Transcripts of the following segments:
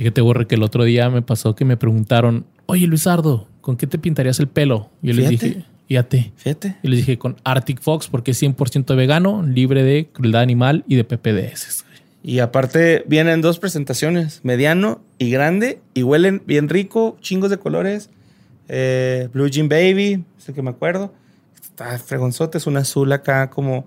Fíjate, Borre, que el otro día me pasó que me preguntaron, oye Luisardo, ¿con qué te pintarías el pelo? Y yo les dije, fíjate. Fíjate. Y les dije con Arctic Fox porque es 100% vegano, libre de crueldad animal y de PPDS. Y aparte vienen dos presentaciones, mediano y grande, y huelen bien rico, chingos de colores. Eh, Blue Jean Baby, es el que me acuerdo. Está fregonzote, es un azul acá como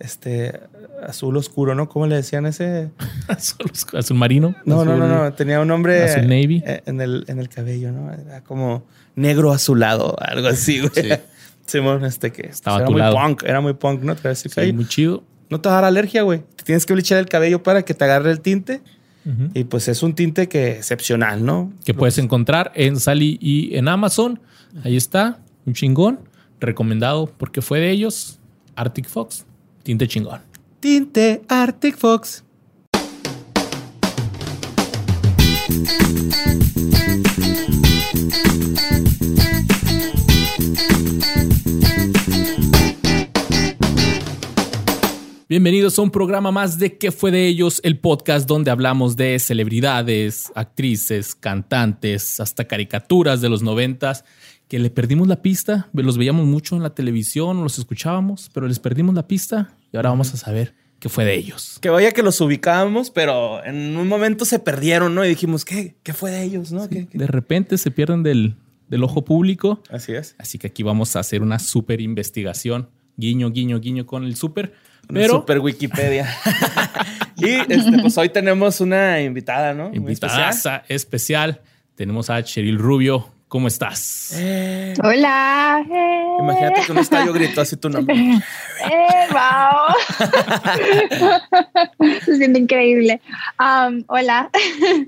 este azul oscuro, ¿no? ¿Cómo le decían ese? azul, azul marino. No, no, azul- no, no, tenía un nombre azul navy. eh, en el, en el cabello, ¿no? Era como negro azulado, algo así, güey. Sí. Simón, este que Estaba era a tu muy punk, era muy punk, ¿no? Traes el Sí, cabello. muy chido. No te va a dar alergia, güey. Te tienes que blichar el cabello para que te agarre el tinte. Y pues es un tinte que excepcional, ¿no? que puedes encontrar en Sally y en Amazon. Ahí está, un chingón, recomendado porque fue de ellos, Arctic Fox, tinte chingón. Tinte Arctic Fox. Bienvenidos a un programa más de ¿Qué fue de ellos? El podcast donde hablamos de celebridades, actrices, cantantes, hasta caricaturas de los noventas que le perdimos la pista, los veíamos mucho en la televisión, los escuchábamos, pero les perdimos la pista y ahora vamos a saber qué fue de ellos. Que vaya que los ubicábamos, pero en un momento se perdieron, ¿no? Y dijimos, ¿qué? ¿Qué fue de ellos, no? ¿Qué- qué? De repente se pierden del, del ojo público. Así es. Así que aquí vamos a hacer una súper investigación. Guiño, guiño, guiño con el súper. Pero super Wikipedia. y este, pues hoy tenemos una invitada, ¿no? Invitada especial. especial. Tenemos a Cheryl Rubio. ¿Cómo estás? Eh, Hola. eh, imagínate que un estadio gritó así tu nombre. Eh, wow. Se siente increíble. Um, hola.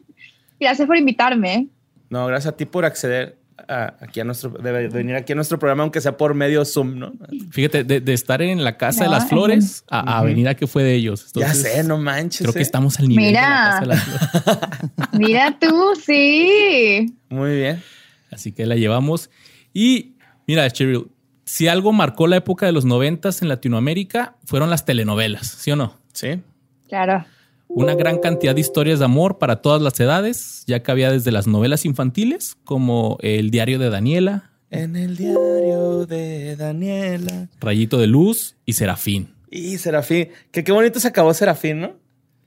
Gracias por invitarme. No, gracias a ti por acceder a- aquí a nuestro, de, de venir aquí a nuestro programa, aunque sea por medio Zoom, ¿no? Fíjate, de, de estar en la Casa de las Flores a, venir a qué fue de ellos. ya sé, no manches. Creo que ¿eh? estamos al nivel de la Mira. Casa de las Flores. Mira tú, sí. Muy bien. Así que la llevamos. Y mira, Cheryl, si algo marcó la época de los noventas en Latinoamérica, fueron las telenovelas, ¿sí o no? Sí. Claro. Una gran cantidad de historias de amor para todas las edades, ya que había desde las novelas infantiles, como El diario de Daniela, En el diario de Daniela. Rayito de Luz y Serafín. Y Serafín. Que qué bonito se acabó Serafín, ¿no?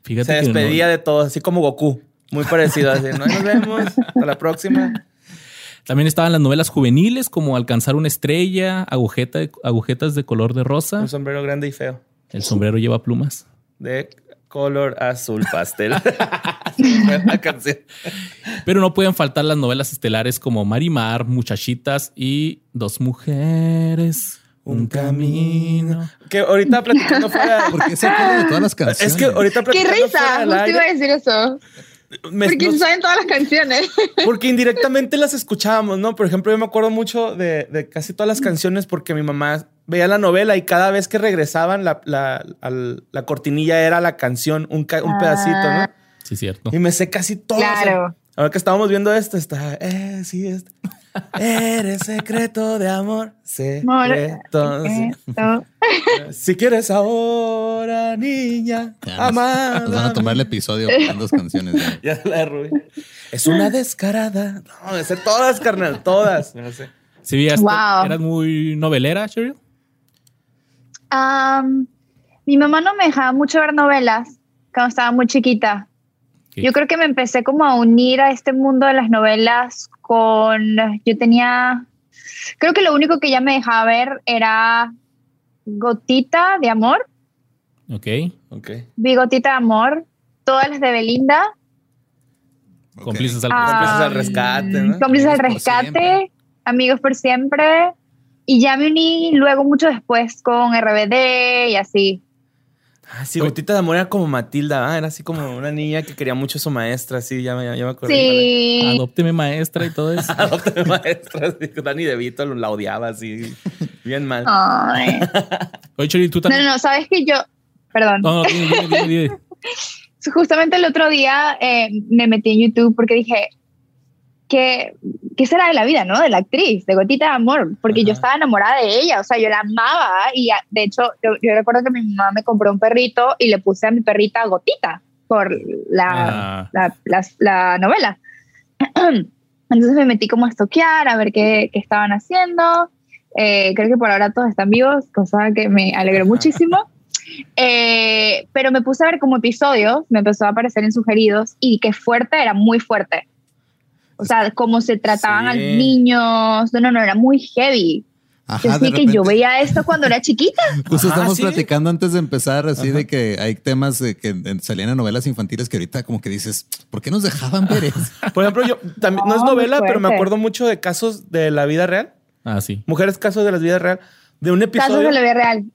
Fíjate se que no- despedía de todos, así como Goku. Muy parecido, así. ¿no? Nos vemos. Hasta la próxima. También estaban las novelas juveniles, como Alcanzar una estrella, Agujeta, agujetas de color de rosa, Un sombrero grande y feo. El sombrero lleva plumas. De color azul pastel. Pero no pueden faltar las novelas estelares como Marimar, Muchachitas y Dos mujeres, un camino. Que ahorita platicando fuera. ¿Por qué se acuerdan de todas las canciones? Es que ahorita Qué platicando fuera risa. del Justo iba a decir eso. Me- Porque nos- saben todas las canciones. Porque indirectamente las escuchábamos, ¿no? Por ejemplo, yo me acuerdo mucho de, de casi todas las canciones porque mi mamá veía la novela y cada vez que regresaban, la, la, al- la cortinilla era la canción, un, ca- un pedacito, ¿no? Sí, cierto. Y me sé casi todo. Claro. ahora que estábamos viendo esto, está. Eh, sí, este. Eres secreto de amor. Secreto. Si quieres ahora, niña, Ya amada. Nos van a tomar el episodio con dos canciones. ya. Ya la de Rubí. Es una descarada. No, de ser todas, carnal, todas. No sé. Sí, Wow. eras muy novelera, Cheryl. Mi mamá no me dejaba mucho ver novelas cuando estaba muy chiquita. Yo creo que me empecé como a unir a este mundo de las novelas con, yo tenía, creo que lo único que ella me dejaba ver era Gotita de Amor, Ok. Ok. vi Gotita de Amor, todas las de Belinda. Cómplices al Ah, Cómplices al rescate, ¿no? Cómplices al por rescate. Amigos por siempre, y ya me uní luego mucho después con RBD y así. Ah, sí, Gotita de Amor era como Matilda, ¿ah? era así como una niña que quería mucho a su maestra, sí, ya, me- ya, me acuerdo. Sí. Adópteme maestra y todo eso. Adopte maestra, sí, Danny DeVito la odiaba así, bien mal. Ay. Oye, Cheryl, tú No, también. no, no, sabes que yo, perdón, No, no, dime, dime, dime, dime. justamente el otro día eh, me metí en YouTube porque dije, ¿qué, ¿qué será de la vida, no? De la actriz, de Gotita de Amor, porque yo estaba enamorada de ella, o sea, yo la amaba y ah, de hecho yo, yo recuerdo que mi mamá me compró un perrito y le puse a mi perrita Gotita. por la, la, la, novela. Entonces me metí como a estoquear, a ver qué, qué estaban haciendo. Eh, creo que por ahora todos están vivos, cosa que me alegró muchísimo. Eh, pero me puse a ver como episodios, me empezó a aparecer en sugeridos y qué fuerte, era muy fuerte. O sea, cómo se trataban a los niños, no, no, no, era muy heavy. Ajá, que yo veía esto cuando era chiquita. Justo estamos platicando antes de empezar, así de que hay temas que salían en novelas infantiles que ahorita como que dices, ¿por qué nos dejaban ver eso? Por ejemplo, yo también, no es novela, pero me acuerdo mucho de casos de la vida real. Ah, sí. Mujeres, casos de la vida real. De un episodio. Casos de la vida real.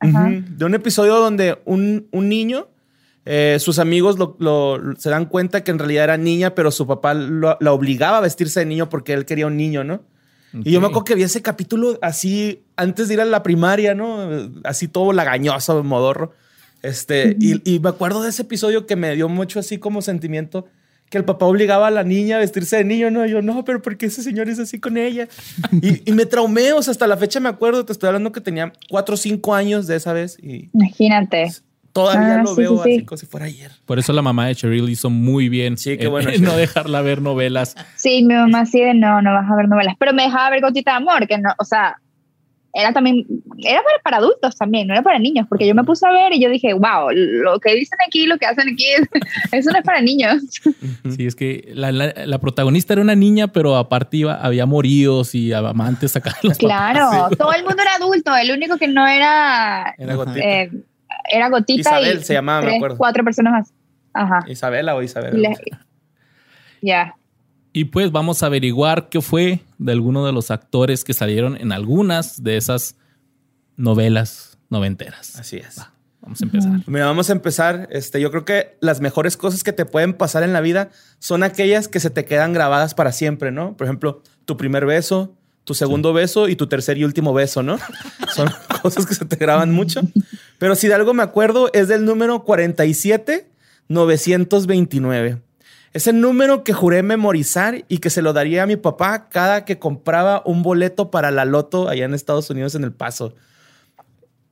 de un episodio donde un, niño, eh, sus amigos se dan cuenta que en realidad era niña, pero su papá la obligaba a vestirse de niño porque él quería un niño, ¿no? Y yo me acuerdo que vi ese capítulo así antes de ir a la primaria, ¿no? Así todo lagañoso, modorro. Este, y, me acuerdo de ese episodio que me dio mucho así como sentimiento que el papá obligaba a la niña a vestirse de niño, ¿no? yo, no, pero ¿por qué ese señor es así con ella? y, me traumé, o sea, hasta la fecha me acuerdo, te estoy hablando que tenía cuatro o cinco años de esa vez. Y Imagínate. Todavía ah, lo veo así como si fuera ayer. Por eso la mamá de Cheryl hizo muy bien. Sí, qué bueno. no dejarla ver novelas. Sí, mi mamá sí de no, no vas a ver novelas. Pero me dejaba ver Gotita de Amor, que no, o sea, era también, era para, adultos también, no era para niños, porque yo me puse a ver y yo dije, wow, lo que dicen aquí, lo que hacen aquí, eso no es para niños. Sí, es que la, protagonista era una niña, pero aparte iba, había moridos y amantes acá. Claro, todo el mundo era adulto, el único que no era... Era Gotita. Eh, era Gotita Isabel se llamaba, me acuerdo. Cuatro personas más. Ajá. Isabela o Isabel. Ya. Y pues vamos a averiguar qué fue de alguno de los actores que salieron en algunas de esas novelas noventeras. Así es. vamos a empezar. Mira, vamos a empezar. Este, yo creo que las mejores cosas que te pueden pasar en la vida son aquellas que se te quedan grabadas para siempre, ¿no? Por ejemplo, tu primer beso, tu segundo beso y tu tercer y último beso, ¿no? Son cosas que se te graban mucho. Pero si de algo me acuerdo es del número 47 929. Es el número que juré memorizar y que se lo daría a mi papá cada que compraba un boleto para la loto allá en Estados Unidos en El Paso.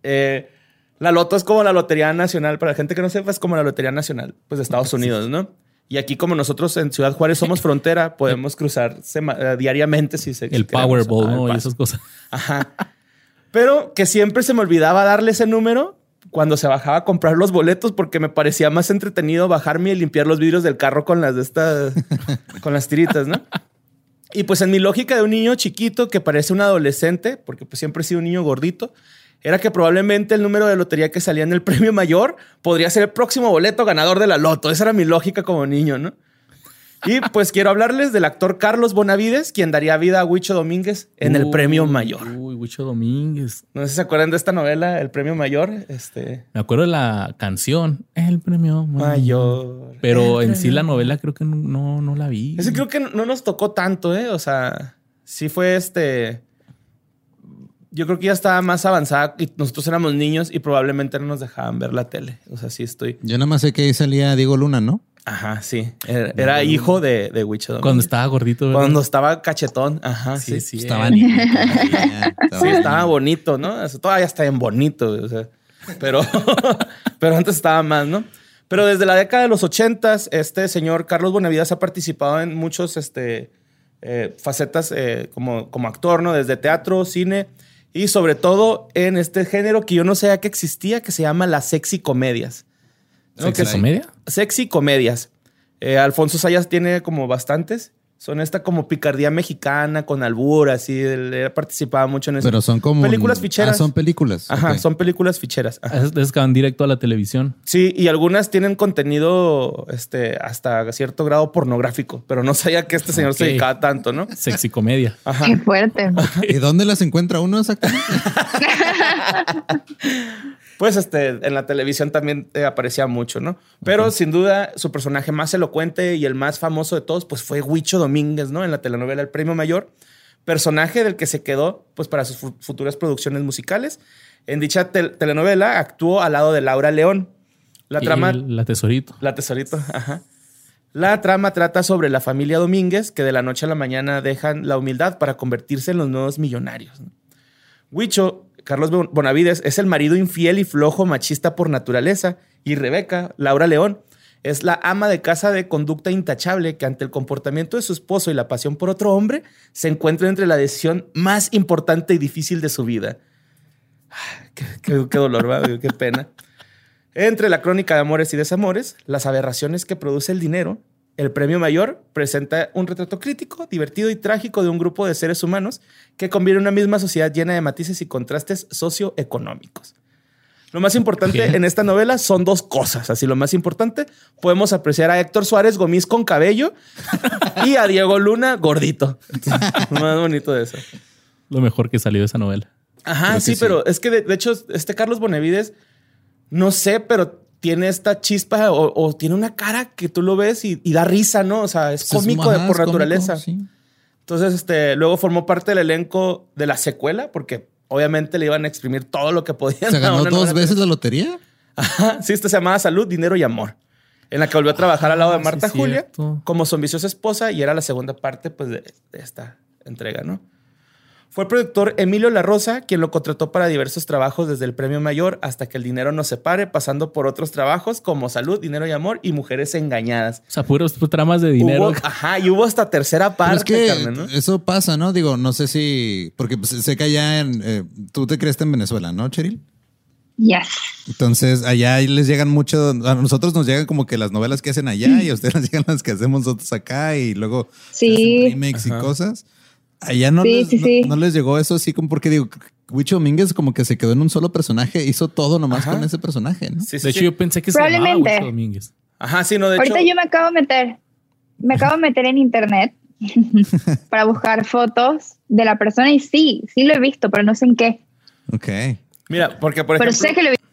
Eh, la loto es como la Lotería Nacional, para la gente que no sepa, es como la Lotería Nacional pues, de Estados Unidos, ¿no? Y aquí, como nosotros en Ciudad Juárez somos frontera, podemos cruzar eh, diariamente si se. El Powerball, ¿no? Y esas cosas. Ajá. Pero que siempre se me olvidaba darle ese número cuando se bajaba a comprar los boletos porque me parecía más entretenido bajarme y limpiar los vidrios del carro con las de estas, con las tiritas, ¿no? Y pues en mi lógica de un niño chiquito que parece un adolescente, porque pues siempre he sido un niño gordito, era que probablemente el número de lotería que salía en el premio mayor podría ser el próximo boleto ganador de la loto. Esa era mi lógica como niño, ¿no? Y pues quiero hablarles del actor Carlos Bonavides, quien daría vida a Huicho Domínguez en el premio mayor. Uy, Huicho Domínguez. No sé si se acuerdan de esta novela, El premio mayor. Este... Me acuerdo de la canción, El premio mayor. Pero en sí la novela creo que no, no la vi. Ese creo que no nos tocó tanto, ¿eh? O sea, sí fue este yo creo que ya estaba más avanzada y nosotros éramos niños y probablemente no nos dejaban ver la tele. O sea, sí estoy. Yo nada más sé que ahí salía Diego Luna, ¿no? Ajá, sí. Era, hijo de, de Wicho Cuando estaba gordito. ¿verdad? Cuando estaba cachetón. Ajá, sí. Sí, estaba, sí, estaba bonito, ¿no? todavía está bien bonito. O sea, pero, pero antes estaba más, ¿no? Pero desde la década de los ochentas, este señor Carlos Bonavidas ha participado en muchos este, eh, facetas eh, como, como actor, ¿no? Desde teatro, cine y sobre todo en este género que yo no sabía que existía, que se llama las sexy comedias. ¿Sexy comedia? Sexy comedias. Eh, Alfonso Sayas tiene como bastantes. Son esta como picardía mexicana con albur, así. Él participaba mucho en eso. Pero son como. Películas ficheras. Ah, son películas. Ajá, son películas ficheras. Es que van directo a la televisión. Sí, y algunas tienen contenido este, hasta cierto grado pornográfico, pero no sabía que este señor se dedicaba tanto, ¿no? Sexy comedia. Ajá. Qué fuerte. ¿Y dónde las encuentra uno exactamente? pues este, en la televisión también eh, aparecía mucho, ¿no? Pero sin duda, su personaje más elocuente y el más famoso de todos, pues fue Huicho Domínguez, ¿no? En la telenovela El Premio Mayor, personaje del que se quedó, pues para sus futuras producciones musicales. En dicha telenovela actuó al lado de Laura León. La trama. La tesorito. La tesorito, ajá. La trama trata sobre la familia Domínguez que de la noche a la mañana dejan la humildad para convertirse en los nuevos millonarios. Huicho Carlos Bonavides es el marido infiel y flojo machista por naturaleza y Rebeca, Laura León, es la ama de casa de conducta intachable que ante el comportamiento de su esposo y la pasión por otro hombre se encuentra entre la decisión más importante y difícil de su vida. Qué, qué dolor, qué pena. Entre la crónica de amores y desamores, las aberraciones que produce el dinero, el premio mayor presenta un retrato crítico, divertido y trágico de un grupo de seres humanos que convive en una misma sociedad llena de matices y contrastes socioeconómicos. Lo más importante en esta novela son dos cosas. Así, lo más importante, podemos apreciar a Héctor Suárez Gomis con cabello y a Diego Luna gordito. lo más bonito de eso. Lo mejor que salió de esa novela. Ajá, sí, pero es que de, hecho, este Carlos Bonevides, no sé, pero tiene esta chispa o, tiene una cara que tú lo ves y, da risa, ¿no? O sea, es cómico de, por naturaleza. Entonces, este, luego formó parte del elenco de la secuela, porque obviamente le iban a exprimir todo lo que podían. ¿Se ganó dos veces la lotería? Ajá, sí, esta se llamaba Salud, Dinero y Amor, en la que volvió a trabajar al lado de ah, Marta Julia como su ambiciosa esposa y era la segunda parte pues, de esta entrega, ¿no? Fue el productor Emilio La Rosa quien lo contrató para diversos trabajos desde el premio mayor hasta que el dinero nos separe, pasando por otros trabajos como Salud, Dinero y Amor y Mujeres Engañadas. O sea, puros tramas de dinero. ajá, y hubo hasta tercera parte, Eso pasa, ¿no? Digo, no sé si. Porque pues, sé que allá en. Eh, tú te crees en Venezuela, ¿no, Cheryl? Yes. Entonces, allá les llegan mucho, a nosotros nos llegan como que las novelas que hacen allá y a ustedes les llegan las que hacemos nosotros acá y luego sí. remakes y cosas. Allá no, les, no, les llegó eso así como porque digo, Wicho Domínguez como que se quedó en un solo personaje, hizo todo nomás con ese personaje, ¿no? de hecho, yo pensé que se llamaba Wicho Domínguez. Ajá, sí, no, de Ahorita yo me acabo de meter, me acabo de meter en internet para buscar fotos de la persona y sí, sí lo he visto, pero no sé en qué. Ok. Mira, porque por ejemplo... Pero sé que lo he visto.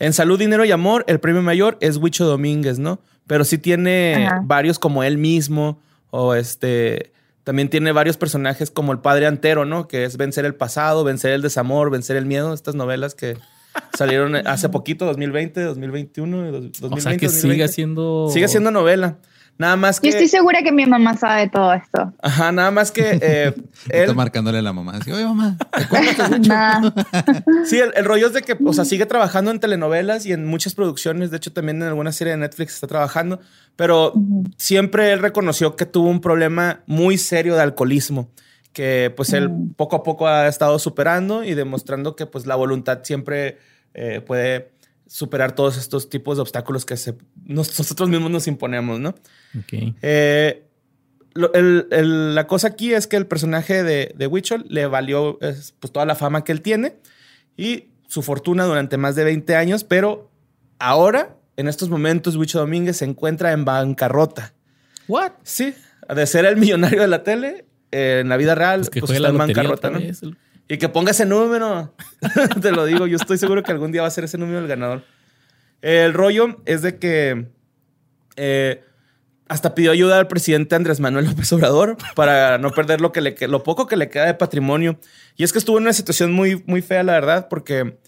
En Salud, Dinero y Amor, el premio mayor es Wicho Domínguez, ¿no? Pero sí tiene varios como él mismo o este también tiene varios personajes como el padre Antero, ¿no? Que es vencer el pasado, vencer el desamor, vencer el miedo. Estas novelas que salieron hace poquito, 2020, 2021, 2020. O sea que sigue siendo... Sigue siendo novela. Nada más que. Yo estoy segura que mi mamá sabe todo esto. Ajá, nada más que. Eh, Está marcándole a la mamá. Así, Oye, mamá, sí, el, rollo es de que, o sea, sigue trabajando en telenovelas y en muchas producciones. De hecho, también en alguna serie de Netflix está trabajando. Pero siempre él reconoció que tuvo un problema muy serio de alcoholismo. Que pues él poco a poco ha estado superando y demostrando que pues la voluntad siempre eh, puede superar todos estos tipos de obstáculos que nosotros mismos nos imponemos, ¿no? Eh, la cosa aquí es que el personaje de, de Wichol le valió pues, toda la fama que él tiene y su fortuna durante más de 20 años, pero ahora, en estos momentos, Wichol Domínguez se encuentra en bancarrota. ¿What? Sí, de ser el millonario de la tele, en la vida real, pues, pues está en bancarrota, ¿no? Y que ponga ese número. Te lo digo, yo estoy seguro que algún día va a ser ese número el ganador. El rollo es de que eh, hasta pidió ayuda al presidente Andrés Manuel López Obrador para no perder lo, que le, lo poco que le queda de patrimonio. Y es que estuvo en una situación muy, muy fea, la verdad, porque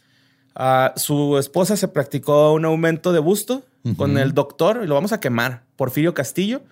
ah, su esposa se practicó un aumento de busto con el doctor, y lo vamos a quemar, Porfirio Castillo.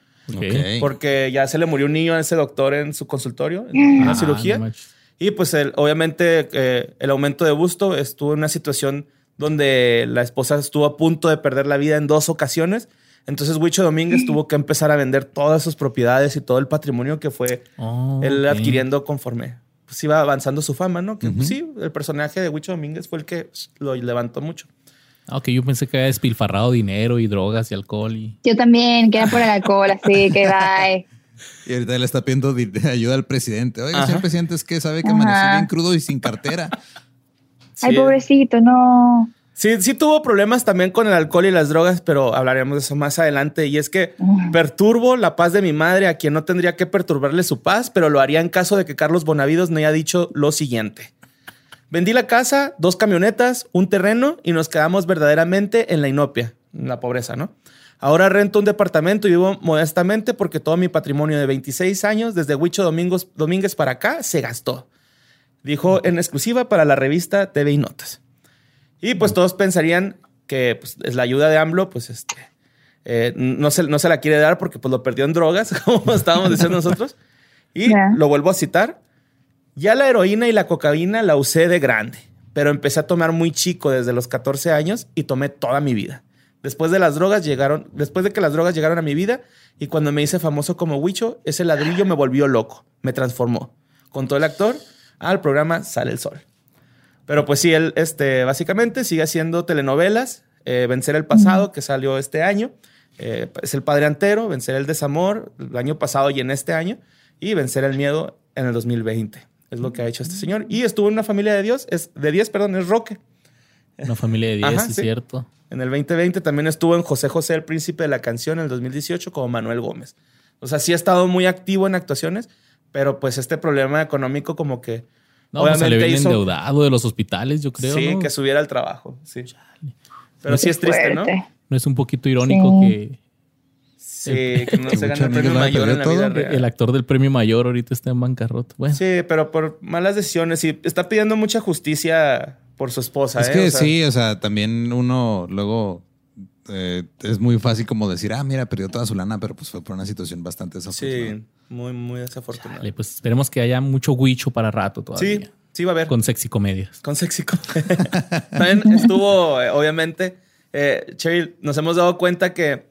Porque ya se le murió un niño a ese doctor en su consultorio, en una ah, cirugía. Y pues obviamente eh, el aumento de busto estuvo en una situación donde la esposa estuvo a punto de perder la vida en dos ocasiones. Entonces Huicho Domínguez tuvo que empezar a vender todas sus propiedades y todo el patrimonio que fue oh, él adquiriendo conforme pues iba avanzando su fama, ¿no? Que pues, sí, el personaje de Huicho Domínguez fue el que lo levantó mucho. Ah, ok, yo pensé que había despilfarrado dinero y drogas y alcohol. Y... Yo también, que era por el alcohol, así que bye. Y ahorita le está pidiendo ayuda al presidente. Oiga, señor presidente, es que sabe que amanecí bien crudo y sin cartera. Ay, pobrecito, no. Sí, sí tuvo problemas también con el alcohol y las drogas, pero hablaremos de eso más adelante. Y es que perturbo la paz de mi madre a quien no tendría que perturbarle su paz, pero lo haría en caso de que Carlos Bonavidos me haya dicho lo siguiente. Vendí la casa, dos camionetas, un terreno y nos quedamos verdaderamente en la inopia, en la pobreza, ¿no? Ahora rento un departamento y vivo modestamente porque todo mi patrimonio de 26 años, desde Huicho Domingos, Domínguez para acá, se gastó. Dijo en exclusiva para la revista TV y Notas. Y pues todos pensarían que pues, es la ayuda de AMLO, pues este, eh, no, se, no se la quiere dar porque pues lo perdió en drogas, como estábamos diciendo nosotros. Y lo vuelvo a citar. Ya la heroína y la cocaína la usé de grande, pero empecé a tomar muy chico desde los 14 años y tomé toda mi vida Después de las drogas llegaron, después de que las drogas llegaron a mi vida y cuando me hice famoso como Huicho, ese ladrillo me volvió loco, me transformó. Contó el actor al programa Sale el Sol. Pero pues sí, él este, básicamente sigue haciendo telenovelas, eh, Vencer el Pasado, que salió este año, eh, es El Padre Antero, Vencer el Desamor, el año pasado y en este año, y Vencer el Miedo en el 2020. Es lo que ha hecho este señor. Y estuvo en una familia de Dios, es de 10, perdón, es Roque. Una familia de 10, es cierto. En el 2020 también estuvo en José José, el príncipe de la canción, en el 2018 como Manuel Gómez. O sea, sí ha estado muy activo en actuaciones, pero pues este problema económico como que... No, pues, obviamente se le viene endeudado de los hospitales, yo creo. Sí, que subiera el trabajo, sí. Pero sí es triste, ¿no? No es un poquito irónico que... Sí, que no se gana el premio mayor en la vida real. El actor del premio mayor ahorita está en bancarrota. Bueno. Sí, pero por malas decisiones y está pidiendo mucha justicia por su esposa. Es ¿eh? que sí, o sea, también uno luego eh, es muy fácil como decir, ah, mira, perdió toda su lana, pero pues fue por una situación bastante desafortunada. Sí, muy, muy desafortunada. pues esperemos que haya mucho guicho para rato todavía. Sí, sí va a haber. Con sexy comedias. Con sexy comedias. también estuvo, eh, obviamente, eh, Cheryl, nos hemos dado cuenta que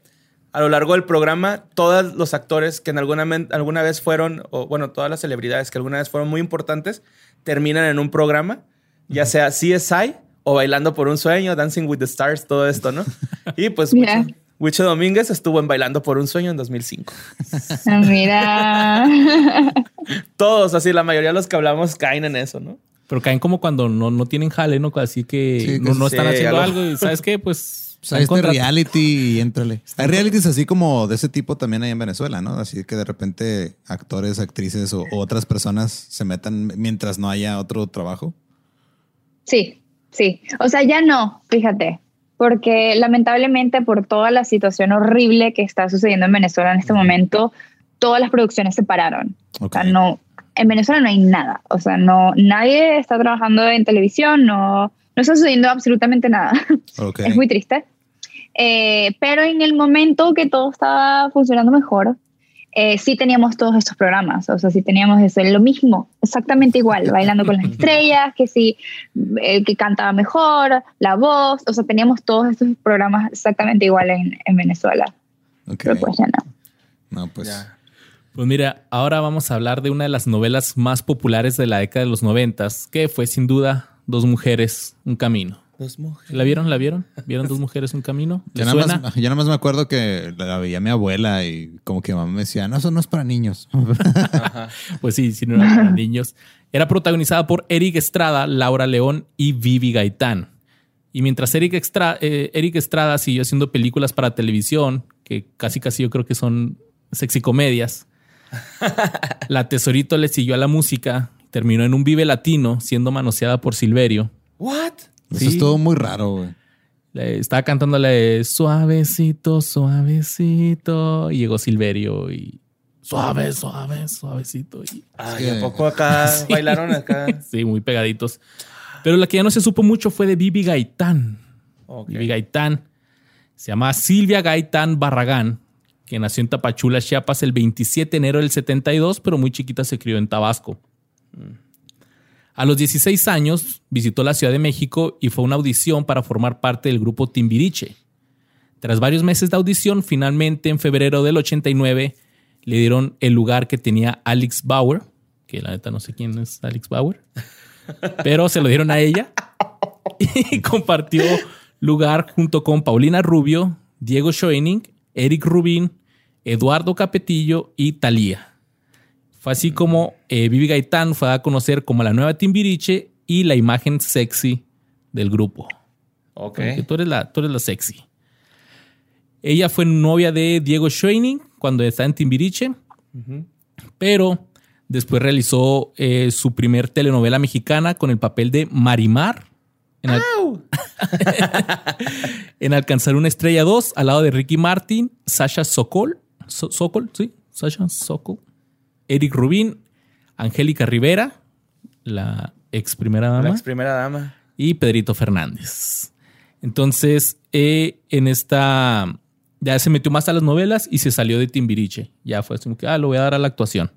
a lo largo del programa, todos los actores que en alguna, alguna vez fueron, o bueno, todas las celebridades que alguna vez fueron muy importantes, terminan en un programa ya sea CSI o Bailando por un Sueño, Dancing with the Stars, todo esto, ¿no? Y pues Wicho Domínguez estuvo en Bailando por un Sueño en 2005. Ah, mira. Todos, así, la mayoría de los que hablamos caen en eso, ¿no? Pero caen como cuando no, no tienen jale, ¿no? Así que no, están haciendo algo. y ¿sabes qué? Pues pues hay este reality y éntrale. Hay realities así como de ese tipo también hay en Venezuela, ¿no? Así que de repente actores, actrices o otras personas se metan mientras no haya otro trabajo. Sí, sí. O sea, ya no, fíjate, porque lamentablemente por toda la situación horrible que está sucediendo en Venezuela en este momento, todas las producciones se pararon. O sea, no, en Venezuela no hay nada. O sea, no, nadie está trabajando en televisión, no, no está sucediendo absolutamente nada. Es muy triste. Eh, pero en el momento que todo estaba funcionando mejor, eh, sí teníamos todos estos programas, o sea, sí teníamos eso, lo mismo, exactamente igual, bailando con las estrellas, que sí, el que cantaba mejor, la voz, o sea, teníamos todos estos programas exactamente igual en, en Venezuela. Pero pues ya no. No, pues. Pues mira, ahora vamos a hablar de una de las novelas más populares de la década de los noventas, que fue sin duda Dos mujeres, un camino. Dos mujeres. ¿La vieron? ¿La vieron? ¿Vieron dos mujeres un camino? Yo nada, más, yo nada, más, me acuerdo que la veía mi abuela y como que mamá me decía, no, eso no es para niños. pues sí, sí, no era para niños. Era protagonizada por Eric Estrada, Laura León y Vivi Gaitán. Y mientras Eric, eh, Eric Estrada siguió haciendo películas para televisión, que casi casi yo creo que son sexy comedias, la Tesorito le siguió a la música, terminó en un Vive Latino siendo manoseada por Silverio. ¿What? Eso es todo muy raro, güey. Estaba cantándole suavecito, suavecito. Y llegó Silverio y suave, suave, suavecito. Y, Ay, ¿a poco acá bailaron acá? sí, muy pegaditos. Pero la que ya no se supo mucho fue de Bibi Gaitán. Bibi Gaitán. Se llama Silvia Gaitán Barragán, que nació en Tapachula, Chiapas, el 27 de enero del 72, pero muy chiquita se crió en Tabasco. Mm. A los 16 años visitó la Ciudad de México y fue una audición para formar parte del grupo Timbiriche. Tras varios meses de audición, finalmente en febrero del 89 le dieron el lugar que tenía Alex Bauer, que la neta no sé quién es Alex Bauer, pero se lo dieron a ella y compartió lugar junto con Paulina Rubio, Diego Schoening, Eric Rubin, Eduardo Capetillo y Talía. Fue así como eh, Vivi Gaitán fue a conocer como la nueva Timbiriche y la imagen sexy del grupo. Ok. Porque tú eres la, tú eres la sexy. Ella fue novia de Diego Schoening cuando estaba en Timbiriche, pero después realizó eh, su primer telenovela mexicana con el papel de Marimar. En, en Alcanzar una estrella 2 al lado de Ricky Martin, Sasha Sokol, Sokol, sí, Sasha Sokol Eric Rubín, Angélica Rivera, la ex primera dama. La ex primera dama. Y Pedrito Fernández. Entonces, eh, en esta. Ya se metió más a las novelas y se salió de Timbiriche. Ya fue así que, ah, lo voy a dar a la actuación.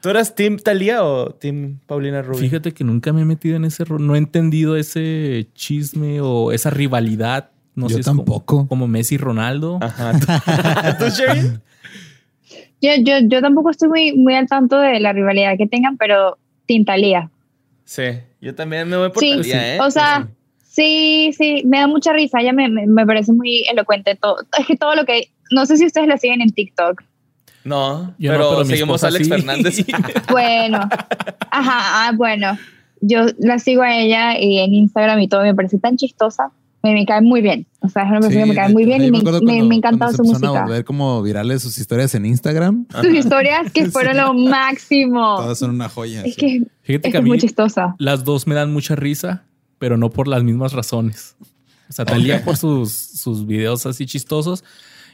¿Tú eras Team Talía o Team Paulina Rubin? Fíjate que nunca me he metido en ese. No he entendido ese chisme o esa rivalidad No Yo sé, es como- tampoco. Como, Messi y Ronaldo. Ajá. ¿Tú, Sherry? Yo, yo, yo tampoco estoy muy, muy al tanto de la rivalidad que tengan, pero Tintalía. Sí, yo también me voy por Sí, Thalía, ¿eh? o sea, sí, sí, me da mucha risa. Ella me, me, me parece muy elocuente. Todo, es que todo lo que. No sé si ustedes la siguen en TikTok. No, Yo no, pero, pero mi seguimos a Alex sí. Fernández. Bueno, ajá, ah, bueno. Yo la sigo a ella y en Instagram y todo. Me parece tan chistosa. Me, me cae muy bien. O sea, es una persona que me cae muy bien y me, me, cuando- me encanta cuando su empezaron a música. volver como virales sus historias en Instagram. Sus historias que fueron lo máximo. Todas son una joya. Es sí. que, Fíjate es que a es mí muy chistosa. las dos me dan mucha risa, pero no por las mismas razones. O sea, Talía por sus, sus videos así chistosos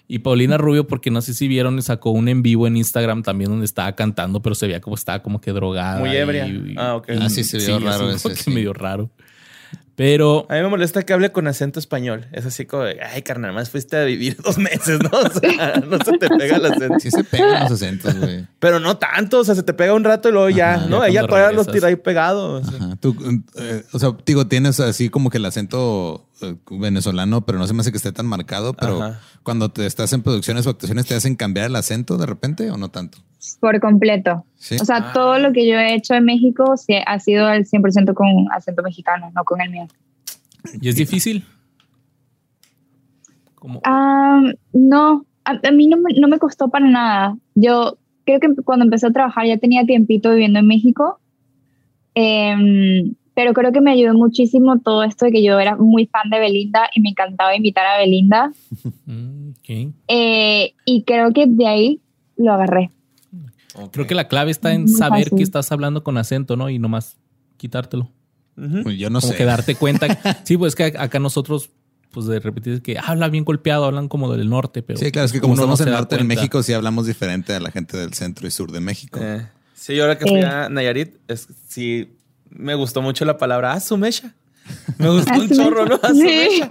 y Paulina Rubio porque no sé si vieron, sacó un en vivo en Instagram también donde estaba cantando, pero se veía como estaba como que drogada. Muy ebria. y- Ah, ok. Ah, sí, se vio raro así ese, sí. medio raro. Pero A mí me molesta que hable con acento español. Es así como, de, ay, carnal, más fuiste a vivir dos meses, ¿no? O sea, no se te pega el acento. Sí se pegan los acentos, güey. Pero no tanto, o sea, se te pega un rato y luego ya, Ajá, ¿no? ya Ella todavía lo regresas. tira ahí pegado. o sea. Ajá. Tú, eh, o sea, digo, tienes así como que el acento venezolano, pero no se me hace que esté tan marcado. Pero Ajá. cuando te estás en producciones o actuaciones, ¿te hacen cambiar el acento de repente o no tanto? Por completo. Sí. O sea, Ah. todo lo que yo he hecho en México sí, ha sido al 100% con acento mexicano, no con el mío. y es difícil. Como, Ah, no, a, a mí no me, no me costó para nada. Yo creo que cuando empecé a trabajar ya tenía tiempito viviendo en México, Em, pero creo que me ayudó muchísimo todo esto de que yo era muy fan de Belinda y me encantaba imitar a Belinda. mm. Eh, y creo que de ahí lo agarré. Creo que la clave está en Muy saber fácil. que estás hablando con acento, ¿no? Y nomás quitártelo. Pues yo no como sé. que darte cuenta. sí, pues que acá nosotros, pues de repetir es que habla bien golpeado, hablan como del norte, pero. Sí, claro, es que como no estamos se en norte de. México, sí hablamos diferente a la gente del centro y sur de México. Eh, sí, yo ahora que fui Eh. a Nayarit, es, sí, me gustó mucho la palabra asumecha. Me gustó un chorro, ¿no? Sí.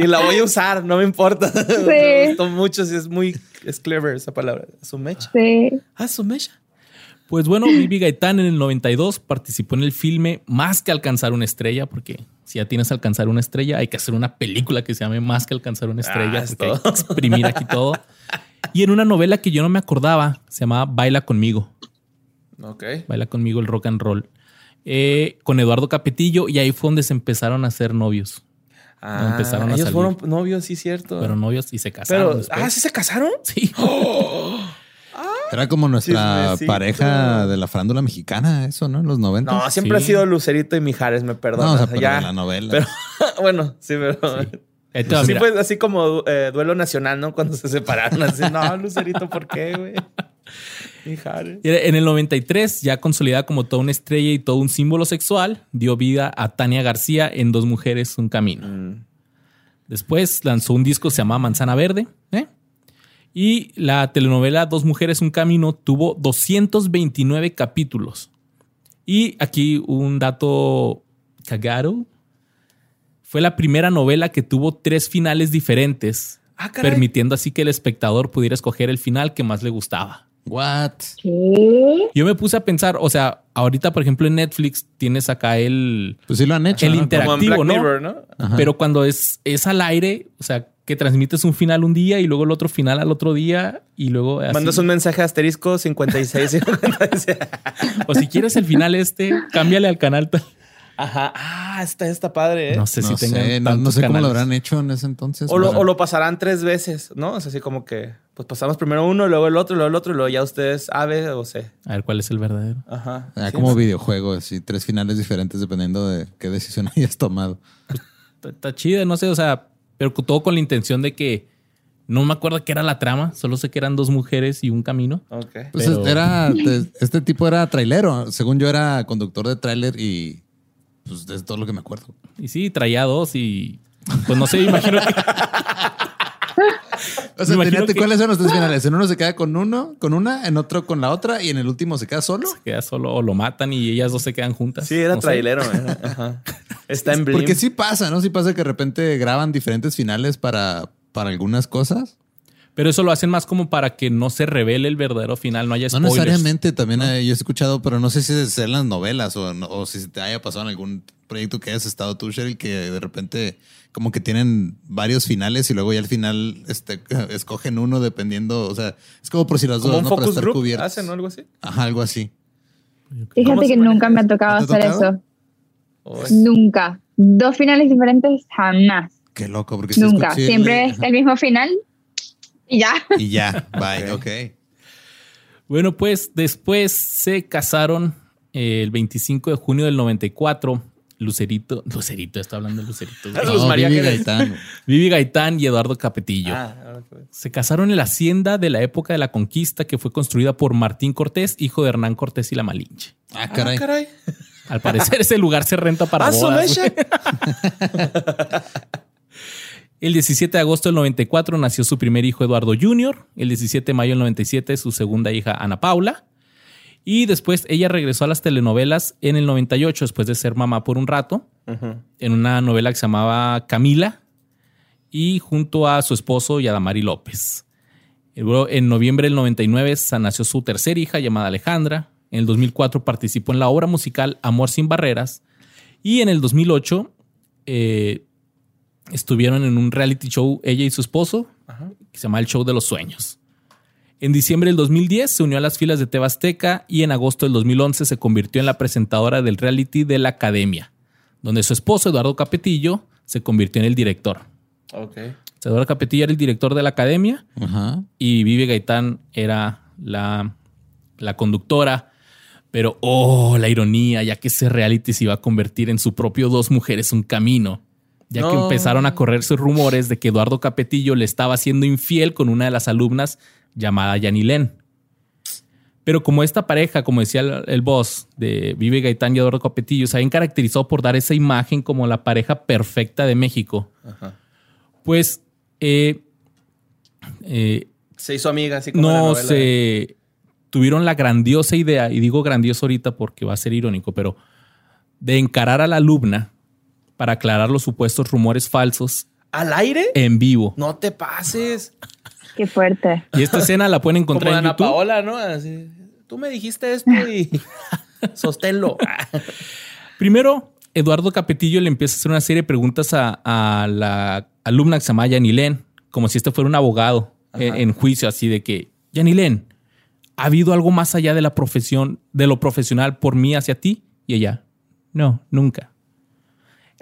Y la voy a usar, no me importa. Me Sí. gustó mucho, sí, es muy, es clever esa palabra. Asumecha. Sí. Asumecha. Pues bueno, Vivi Gaitán en el 92 participó en el filme Más que alcanzar una estrella, porque si ya tienes que alcanzar una estrella, hay que hacer una película que se llame Más que alcanzar una estrella, Ah, es porque hay todo. que exprimir aquí todo. Y en una novela que yo no me acordaba, se llamaba Baila conmigo. Ok. Baila conmigo el rock and roll. Eh, con Eduardo Capetillo y ahí fue donde se empezaron a hacer novios. Ah, empezaron a ellos salir. fueron novios, sí, cierto. Fueron novios y se casaron. Pero, después. ah, ¿sí se casaron? sí. Era como nuestra Chismecito. pareja de la farándula mexicana, eso, ¿no? En los 90. No, siempre Sí. ha sido Lucerito y Mijares, me perdona. No, o sea, pero ya. de la novela. Pero, bueno, sí, pero. Sí, pues así como eh, duelo nacional, ¿no? Cuando se separaron, así, no, Lucerito, ¿por qué, güey? En el 93, ya consolidada como toda una estrella y todo un símbolo sexual, dio vida a Tania García en Dos Mujeres, Un Camino. Mm. Después lanzó un disco que se llama Manzana Verde. ¿eh? Y la telenovela Dos Mujeres, Un Camino tuvo 229 capítulos. Y aquí un dato cagado. Fue la primera novela que tuvo tres finales diferentes, Ah, permitiendo así que el espectador pudiera escoger el final que más le gustaba. What? ¿Qué? Yo me puse a pensar, o sea, ahorita, por ejemplo, en Netflix tienes acá el, Pues sí lo han hecho. El ¿no? inter- Como en interactivo, Black ¿no? Mirror, ¿no? Pero cuando es, es al aire, o sea, que transmites un final un día y luego el otro final al otro día y luego así. Mandas un mensaje asterisco 56, 56. O si quieres el final este, cámbiale al canal. tal. Ajá. Ah, está, está padre, ¿eh? No sé no si tengan sé, no, no tantos sé cómo lo habrán hecho en ese entonces. O lo, pero- o lo pasarán tres veces, ¿no? Es así como que, pues pasamos primero uno, luego el otro, luego el otro, y luego ya ustedes A, B o C. A ver cuál es el verdadero. Ajá. Ah, Sí, como ¿no? videojuego, así, tres finales diferentes dependiendo de qué decisión hayas tomado. Está, está chida, no sé, o sea, pero todo con la intención de que no me acuerdo qué era la trama, solo sé que eran dos mujeres y un camino. Ok. Pues Pero- era, te- este tipo era trailero. Según yo era conductor de tráiler y pues es todo lo que me acuerdo. Y sí, traía dos y pues no sé, imagino que O sea, tenía- que- ¿cuáles son los tres finales? En uno se queda con uno, con una, en otro con la otra y en el último se queda solo. queda solo o lo matan y ellas dos se quedan juntas. Sí, era No trailero. ¿eh? Ajá. Está en Blim. Porque sí pasa, ¿no? Sí pasa que de repente graban diferentes finales para, para algunas cosas. Pero eso lo hacen más como para que no se revele el verdadero final, no haya No spoilers. necesariamente, también eh, yo he escuchado, pero no sé si es en las novelas o, no- o si te haya pasado en algún proyecto que hayas estado tú, Cheryl, que de repente como que tienen varios finales y luego ya al final este, escogen uno dependiendo, o sea, es como por si las Como dos, un ¿no? Para focus estar group cubiertos. hacen o algo así. Ajá, algo así. ¿Cómo Fíjate que nunca me ha tocado ¿Te ha hacer tocado? eso. Es- Nunca. Dos finales diferentes, jamás. Qué loco, porque Nunca. escuché- Siempre es Ajá. el mismo final y ya. Y ya, bye, ok. Bueno, pues después se casaron eh, el 25 de junio del 94. Lucerito, Lucerito, está hablando de Lucerito. Luz María Vivi. Gaitán. Vivi Gaitán y Eduardo Capetillo. Ah, Se casaron en la hacienda de la época de la conquista que fue construida por Martín Cortés, hijo de Hernán Cortés y la Malinche. Ah, Ah, caray. caray. Al parecer ese lugar se renta para Ah, su bodas. El 17 de agosto del 94 nació su primer hijo Eduardo Jr. El 17 de mayo del 97 su segunda hija Ana Paula. Y después ella regresó a las telenovelas en el 98 después de ser mamá por un rato en una novela que se llamaba Camila y junto a su esposo Yadamari López. En noviembre del 99 sa- nació su tercera hija llamada Alejandra. En el 2004 participó en la obra musical Amor sin Barreras. Y en el 2008 eh, estuvieron en un reality show ella y su esposo que se llama El Show de los Sueños. En diciembre del 2010 se unió a las filas de Tebasteca y en agosto del 2011 se convirtió en la presentadora del reality de la Academia, donde su esposo Eduardo Capetillo se convirtió en el director. Eduardo Capetillo era el director de la Academia Ajá. y Vivi Gaitán era la, la conductora. Pero, oh, la ironía, ya que ese reality se iba a convertir en su propio Dos Mujeres, un camino. Ya que empezaron a correrse rumores de que Eduardo Capetillo le estaba siendo infiel con una de las alumnas llamada Yanilén. Pero como esta pareja, como decía el, el boss de Vive Gaitán y Eduardo Capetillo, se habían caracterizado por dar esa imagen como la pareja perfecta de México, Ajá. pues eh, eh, Se hizo amiga, así como no se tuvieron la grandiosa idea, y digo grandioso ahorita porque va a ser irónico, pero de encarar a la alumna para aclarar los supuestos rumores falsos ¿Al aire? en vivo. No te pases. Qué fuerte. Y esta escena la pueden Como encontrar en Ana YouTube. Paola, ¿no? Así, Tú me dijiste esto y sosténlo. Primero, Eduardo Capetillo le empieza a hacer una serie de preguntas a, a la alumna que se llama Yanilén, como si este fuera un abogado en, en juicio, así de que, Yanilén, ¿ha habido algo más allá de la profesión, de lo profesional por mí hacia ti? Y ella, no, nunca.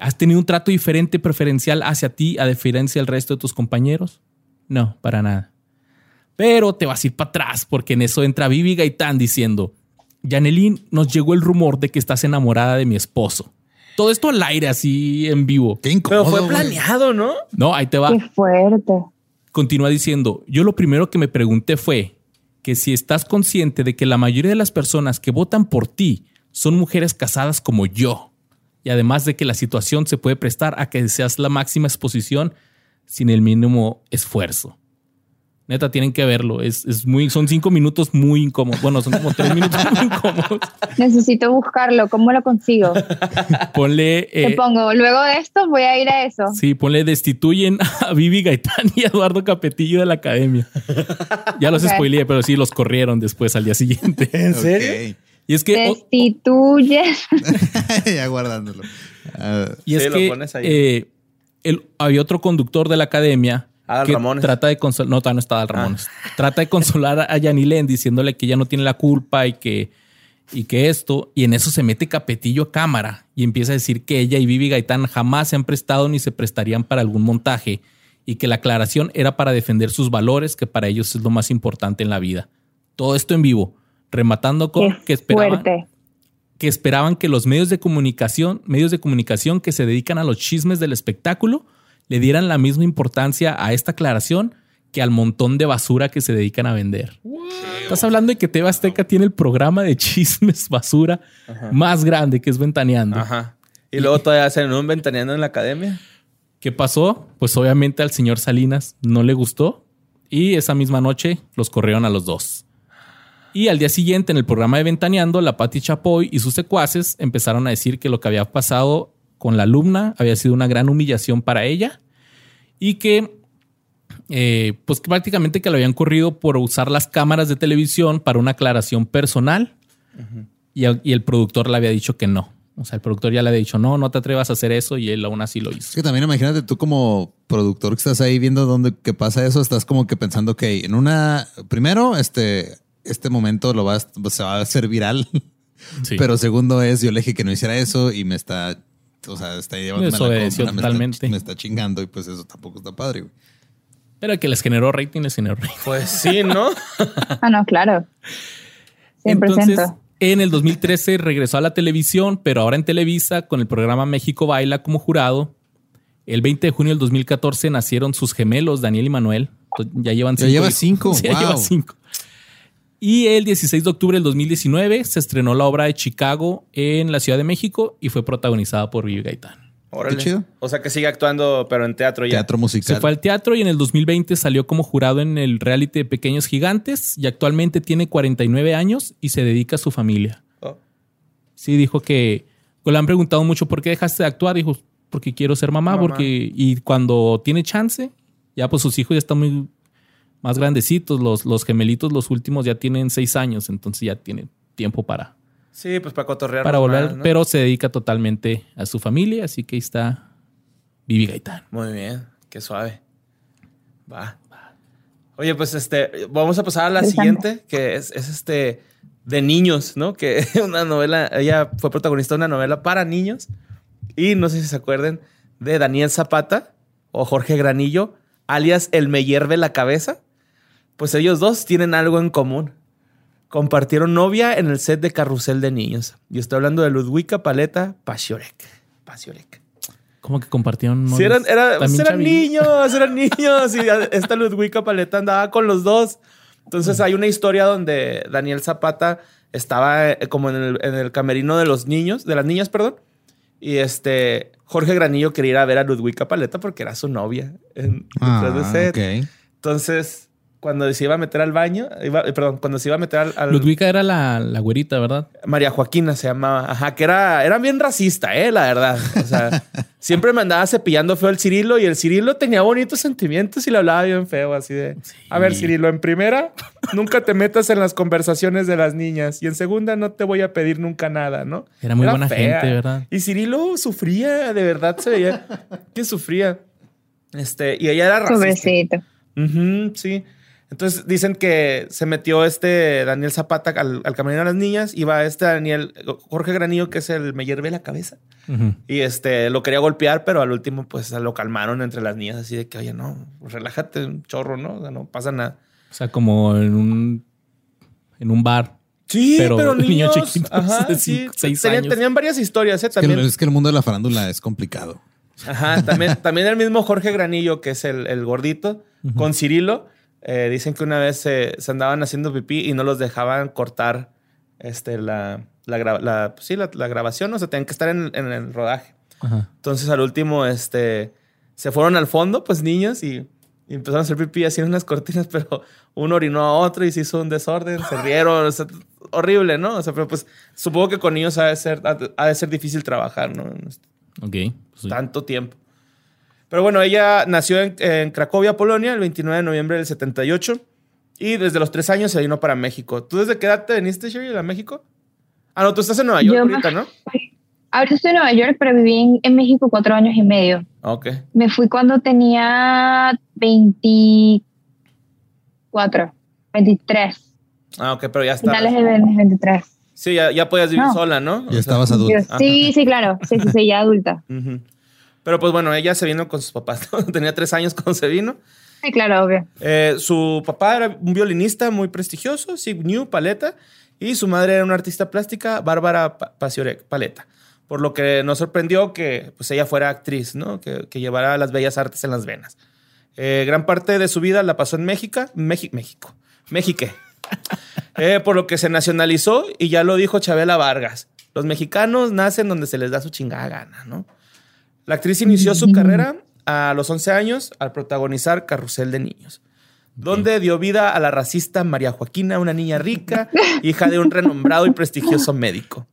¿Has tenido un trato diferente, preferencial hacia ti a diferencia del resto de tus compañeros? No, para nada. Pero te vas a ir para atrás porque en eso entra Vivi Gaitán diciendo, Yanelín, nos llegó el rumor de que estás enamorada de mi esposo. Todo esto al aire, así en vivo. Qué incómodo. Pero fue planeado, ¿no? No, ahí te va. Qué fuerte. Continúa diciendo, yo lo primero que me pregunté fue que si estás consciente de que la mayoría de las personas que votan por ti son mujeres casadas como yo. Y además de que la situación se puede prestar a que seas la máxima exposición sin el mínimo esfuerzo. Neta, tienen que verlo. Es, es muy, son cinco minutos muy incómodos. Bueno, son como tres minutos muy incómodos. Necesito buscarlo. ¿Cómo lo consigo? Ponle. Te eh, pongo, luego de esto voy a ir a eso. Sí, ponle destituyen a Vivi Gaitán y a Eduardo Capetillo de la academia. Ya los Ok. spoileé, pero sí los corrieron después al día siguiente. ¿En serio? Y es que, o- Destituye. Ok. ya guardándolo. Ah, y es Sí, lo que pones ahí. eh, el- había otro conductor de la academia Adal que Ramones. trata de consolar, no, no está Adal Ah. Ramones. Trata de consolar a Yanilén diciéndole que ella no tiene la culpa y que, y que esto, y en eso se mete Capetillo a cámara y empieza a decir que ella y Vivi Gaitán jamás se han prestado ni se prestarían para algún montaje y que la aclaración era para defender sus valores, que para ellos es lo más importante en la vida. Todo esto en vivo, rematando con que esperaban, fuerte. que esperaban que los medios de comunicación, medios de comunicación que se dedican a los chismes del espectáculo, le dieran la misma importancia a esta aclaración que al montón de basura que se dedican a vender. Estás hablando de que TV Azteca tiene el programa de chismes basura más grande que es Ventaneando. Ajá. Y luego todavía hacen un ventaneando en la academia. ¿Qué pasó? Pues obviamente al señor Salinas no le gustó y esa misma noche los corrieron a los dos. Y al día siguiente en el programa de Ventaneando, la Patti Chapoy y sus secuaces empezaron a decir que lo que había pasado con la alumna había sido una gran humillación para ella y que eh, pues prácticamente que lo habían corrido por usar las cámaras de televisión para una aclaración personal y, y el productor le había dicho que no. O sea, el productor ya le había dicho, no, no te atrevas a hacer eso y él aún así lo hizo. Es que también imagínate tú como productor que estás ahí viendo dónde que pasa eso, estás como que pensando que en una, primero, este, este momento lo vas, se va a hacer viral. Sí. Pero segundo es, yo le dije que no hiciera eso y me está, o sea, está llevando totalmente. está, me está chingando y pues eso tampoco está padre. güey. Pero que les generó rating, les generó rating. Pues sí, ¿no? Ah, no, claro. 100%. Entonces, en el 2013 regresó a la televisión, pero ahora en Televisa con el programa México Baila como jurado. El 20 de junio del 2014 nacieron sus gemelos, Daniel y Manuel. Ya llevan Ya cinco. lleva hijos. cinco, Sí, ya wow. lleva cinco. Y el 16 de octubre del 2019 se estrenó la obra de Chicago en la Ciudad de México y fue protagonizada por Vivi Gaitán. Órale. chido. O sea que sigue actuando, pero en teatro ya. Teatro musical. Se fue al teatro y en el 2020 salió como jurado en el reality de Pequeños Gigantes y actualmente tiene 49 años y se dedica a su familia. Oh. Sí, dijo que pues, le han preguntado mucho por qué dejaste de actuar. Dijo, porque quiero ser mamá, Mamá. porque y cuando tiene chance, ya pues sus hijos ya están muy más grandecitos. Los, los gemelitos, los últimos ya tienen seis años, entonces ya tiene tiempo para, Sí, pues para cotorrear. para volver, pero se dedica totalmente a su familia, así que ahí está Vivi Gaitán. Muy bien, qué suave. Va. Oye, pues este, vamos a pasar a la siguiente, que es, es este de niños, ¿no? Que una novela, ella fue protagonista de una novela para niños. Y no sé si se acuerden de Daniel Zapata o Jorge Granillo, alias El Me Hierve la Cabeza. Pues ellos dos tienen algo en común. Compartieron novia en el set de Carrusel de Niños. Y estoy hablando de Ludwika Paleta Pasiorek. Pasiorek. Como que compartieron. Sí, eran, era- niños, eran niños. Y esta Ludwika Paleta andaba con los dos. Entonces hay una historia donde Daniel Zapata estaba eh, como en el, en el camerino de los niños, de las niñas, perdón. Y este Jorge Granillo quería ir a ver a Ludwika Paleta porque era su novia en, detrás de Ah, set. ok. Entonces, cuando se iba a meter al baño, iba- eh, perdón, cuando se iba a meter al, al- Ludwika era la, la güerita, ¿verdad? María Joaquina se llamaba. Ajá, que era, era bien racista, eh, la verdad. O sea, siempre me andaba cepillando feo el Cirilo y el Cirilo tenía bonitos sentimientos y le hablaba bien feo, así de. A ver, Cirilo, en primera, nunca te metas en las conversaciones de las niñas y en segunda, no te voy a pedir nunca nada, ¿no? Era muy buena gente, ¿verdad? Y Cirilo sufría, de verdad se veía que sufría. Este, y ella era racista. Pobrecito. Sí. Entonces dicen que se metió este Daniel Zapata al, al camerino de las niñas. Iba este Daniel, Jorge Granillo, que es el me hierve la cabeza. Y este lo quería golpear, pero al último, pues lo calmaron entre las niñas, así de que, oye, no, relájate un chorro, ¿no? O sea, no pasa nada. O sea, como en un, en un bar. Sí, Pero pero, niños niños. chiquitos ajá, de sí. seis tenían, años. tenían varias historias, ¿eh? Es que, También. es que el mundo de la farándula es complicado. Ajá, también, también el mismo Jorge Granillo, que es el, el gordito, con Cirilo, eh, dicen que una vez se, se andaban haciendo pipí y no los dejaban cortar este, la, la, la- pues sí, la, la grabación, o sea, tenían que estar en, en el rodaje. Ajá. Entonces al último este, se fueron al fondo, pues niños, y, y empezaron a hacer pipí así en unas cortinas, pero uno orinó a otro y se hizo un desorden, se rieron, o sea, horrible, ¿no? O sea, pero pues supongo que con niños ha de ser, ha de- ser difícil trabajar, ¿no? Ok. Pues, tanto tiempo. Pero bueno, ella nació en, en Cracovia, Polonia, el 29 de noviembre del 78. Y desde los tres años se vino para México. ¿Tú desde qué edad te viniste, Sherry, a México? Ah, no, tú estás en Nueva York Yo ahorita, ¿no? Ahorita estoy en Nueva York, pero viví en, en México cuatro años y medio. Ah, Ok. Me fui cuando tenía 24, 23, Ah, ok, pero ya está. finales de 23. Sí, ya, ya podías vivir No. sola, ¿no? O Ya sea, estabas adulto. Yo- sí, sí, claro. Sí, sí, sí, ya adulta. ujú. Pero pues bueno, ella se vino con sus papás. ¿no? Tenía tres años cuando se vino. Sí, claro, obvio. Eh, su papá era un violinista muy prestigioso, Sig New Paleta, y su madre era una artista plástica, Bárbara Pa- Pasiorek Paleta. Por lo que nos sorprendió que pues, ella fuera actriz, ¿no? que, que llevara las bellas artes en las venas. Eh, gran parte de su vida la pasó en México, México, México, México. Eh, por lo que se nacionalizó y ya lo dijo Chabela Vargas. Los mexicanos nacen donde se les da su chingada gana, ¿no? La actriz inició su carrera a los 11 años al protagonizar Carrusel de Niños, donde dio vida a la racista María Joaquina, una niña rica, hija de un renombrado y prestigioso médico.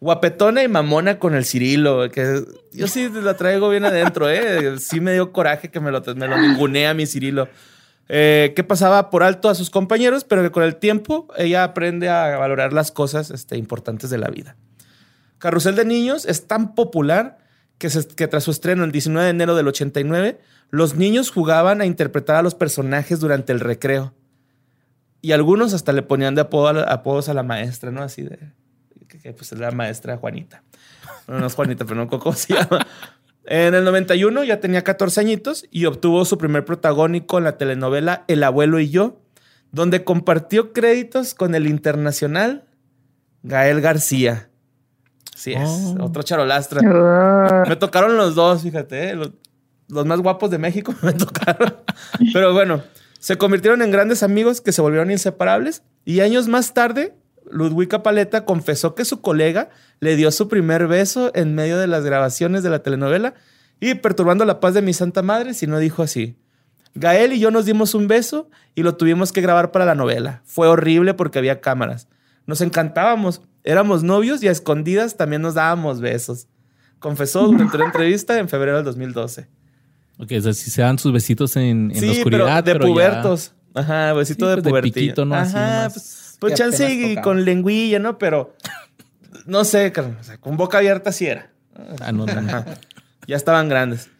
Guapetona y mamona con el Cirilo, que yo sí la traigo bien adentro, ¿eh? Sí me dio coraje que me lo, me lo ningunea mi Cirilo. eh, que pasaba por alto a sus compañeros, pero que con el tiempo ella aprende a valorar las cosas este, importantes de la vida. Carrusel de Niños es tan popular que, tras su estreno el 19 de enero del 89, los niños jugaban a interpretar a los personajes durante el recreo. Y algunos hasta le ponían de apodos a la maestra, ¿no? Así de. Que, pues es la maestra Juanita. No, no es Juanita, pero no cómo se llama. En el 91 ya tenía 14 añitos y obtuvo su primer protagónico en la telenovela El abuelo y yo, donde compartió créditos con el internacional Gael García. Sí, es oh. otro charolastra. Ah. Me tocaron los dos, fíjate, ¿eh? los, los, más guapos de México me tocaron. Pero bueno, se convirtieron en grandes amigos que se volvieron inseparables y años más tarde Ludwika Paleta confesó que su colega le dio su primer beso en medio de las grabaciones de la telenovela y perturbando la paz de mi santa madre, si no dijo así. Gael y yo nos dimos un beso y lo tuvimos que grabar para la novela. Fue horrible porque había cámaras. Nos encantábamos, éramos novios y a escondidas también nos dábamos besos. Confesó durante una entrevista en febrero del 2012. Ok, o sea, si se dan sus besitos en, la oscuridad. Pero de pubertos. Ajá, besito de pues pubertito. ¿no? Ajá, pues, pues chance con lengüilla, ¿no? Pero no sé, con boca abierta sí era. Ah, no, no, ya estaban grandes.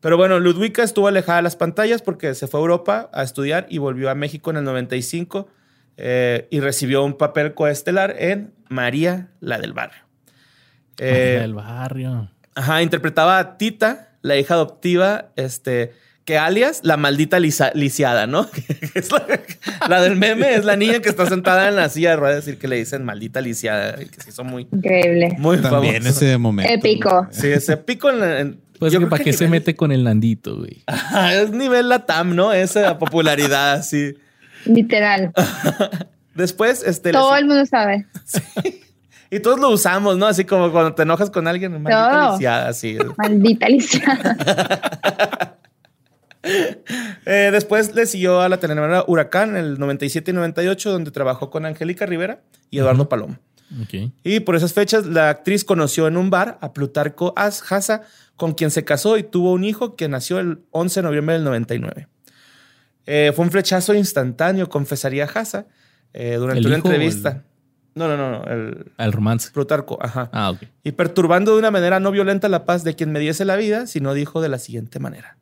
Pero bueno, Ludwika estuvo alejada de las pantallas porque se fue a Europa a estudiar y volvió a México en el 95 eh, y recibió un papel coestelar en María, la del barrio. María eh, del barrio. Ajá, interpretaba a Tita, la hija adoptiva, este, que alias la maldita lisiada, ¿no? la, del meme es la niña que está sentada en la silla de ruedas y que le dicen maldita lisiada, que se hizo muy increíble. Muy También ese momento. Épico. Sí, ese épico en, pues que para qué se mete con el Nandito, güey. es nivel Latam, ¿no? Esa popularidad, sí. Literal. Después, este. Todo el mundo sabe. Sí. Y todos lo usamos, ¿no? Así como cuando te enojas con alguien, maldita lisiada, sí. Maldita lisiada. Eh, después le siguió a la telenovela Huracán en el 97 y 98, donde trabajó con Angélica Rivera y Eduardo Palomo. Y por esas fechas, la actriz conoció en un bar a Plutarco Haza, con quien se casó y tuvo un hijo que nació el 11 de noviembre del 99. Eh, fue un flechazo instantáneo, confesaría Haza eh, durante una entrevista. No, no, no, El, el romance. Plutarco, ajá. Ah, ok. Y perturbando de una manera no violenta la paz de quien me diese la vida, sino dijo de la siguiente manera.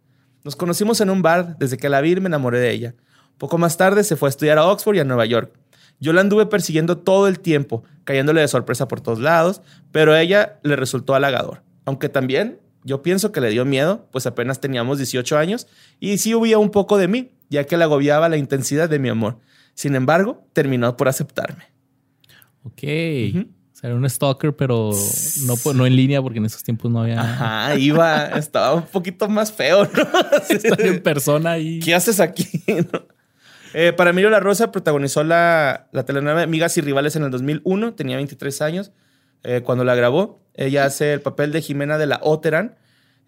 Nos conocimos en un bar, desde que la vi me enamoré de ella. Poco más tarde se fue a estudiar a Oxford y a Nueva York. Yo la anduve persiguiendo todo el tiempo, cayéndole de sorpresa por todos lados, pero a ella le resultó halagador. Aunque también yo pienso que le dio miedo, pues apenas teníamos 18 años y sí huía un poco de mí, ya que le agobiaba la intensidad de mi amor. Sin embargo, terminó por aceptarme. Ok era un stalker, pero no, no en línea porque en esos tiempos no había. Ajá, iba, estaba un poquito más feo, ¿no? Estar en persona ahí. ¿Qué haces aquí? Eh, para Emilio La Rosa protagonizó la, la telenovela Amigas y Rivales en el 2001, tenía 23 años eh, cuando la grabó. Ella hace el papel de Jimena de la Oteran,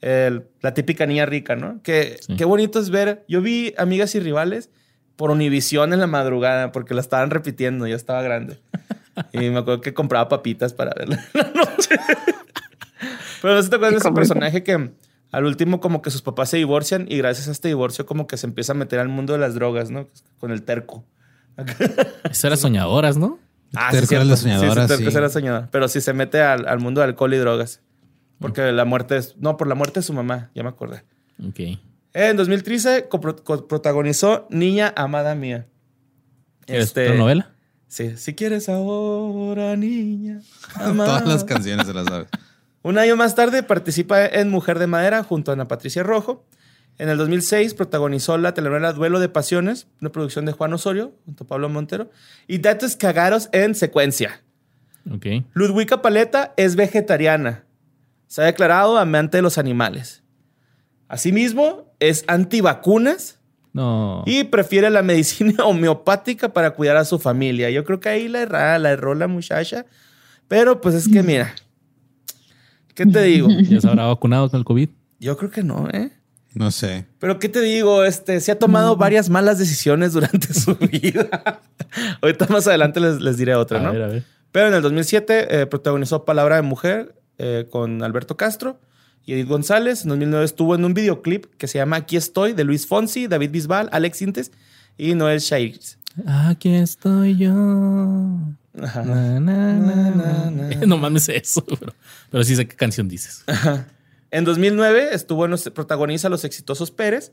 la típica niña rica, ¿no? Que, Qué bonito es ver. Yo vi Amigas y Rivales por Univisión en la madrugada porque la estaban repitiendo, ya estaba grande. Y me acuerdo que compraba papitas para verla en la noche. Pero no se te acuerdas de ese personaje que al último como que sus papás se divorcian y gracias a este divorcio como que se empieza a meter al mundo de las drogas, ¿no? Con el terco. Eso era soñadoras, ¿no? Ah, sí, era la soñadora, sí, sí. era soñadora. Pero sí se mete al, mundo de alcohol y drogas. Porque la muerte es... No, por la muerte de su mamá, ya me acordé. Ok. En 2013 protagonizó Niña Amada Mía. ¿Es este, novela? Sí, si quieres ahora, niña. Todas las canciones de las aves. Un año más tarde participa en Mujer de Madera junto a Ana Patricia Rojo. En el 2006 protagonizó la telenovela Duelo de Pasiones, una producción de Juan Osorio junto a Pablo Montero, y Datos Cagaros en secuencia. Okay. Ludwika Paleta es vegetariana. Se ha declarado amante de los animales. Asimismo, es antivacunas no. Y prefiere la medicina homeopática para cuidar a su familia. Yo creo que ahí la errada, la erró la muchacha. Pero pues es que mira, ¿qué te digo? ¿Ya se habrá vacunado con el COVID? Yo creo que no, ¿eh? No sé. Pero ¿qué te digo? Este, se ha tomado varias malas decisiones durante su vida. Ahorita más adelante les, diré otra, ¿no? Ver, a ver. Pero en el 2007 eh, protagonizó Palabra de Mujer eh, con Alberto Castro y Edith González. En 2009 estuvo en un videoclip que se llama Aquí estoy, de Luis Fonsi, David Bisbal, Alex Sintes y Noel Shairs. Aquí estoy yo. no mames eso, pero, pero, sí sé qué canción dices. En 2009 estuvo en los, protagoniza Los Exitosos Pérez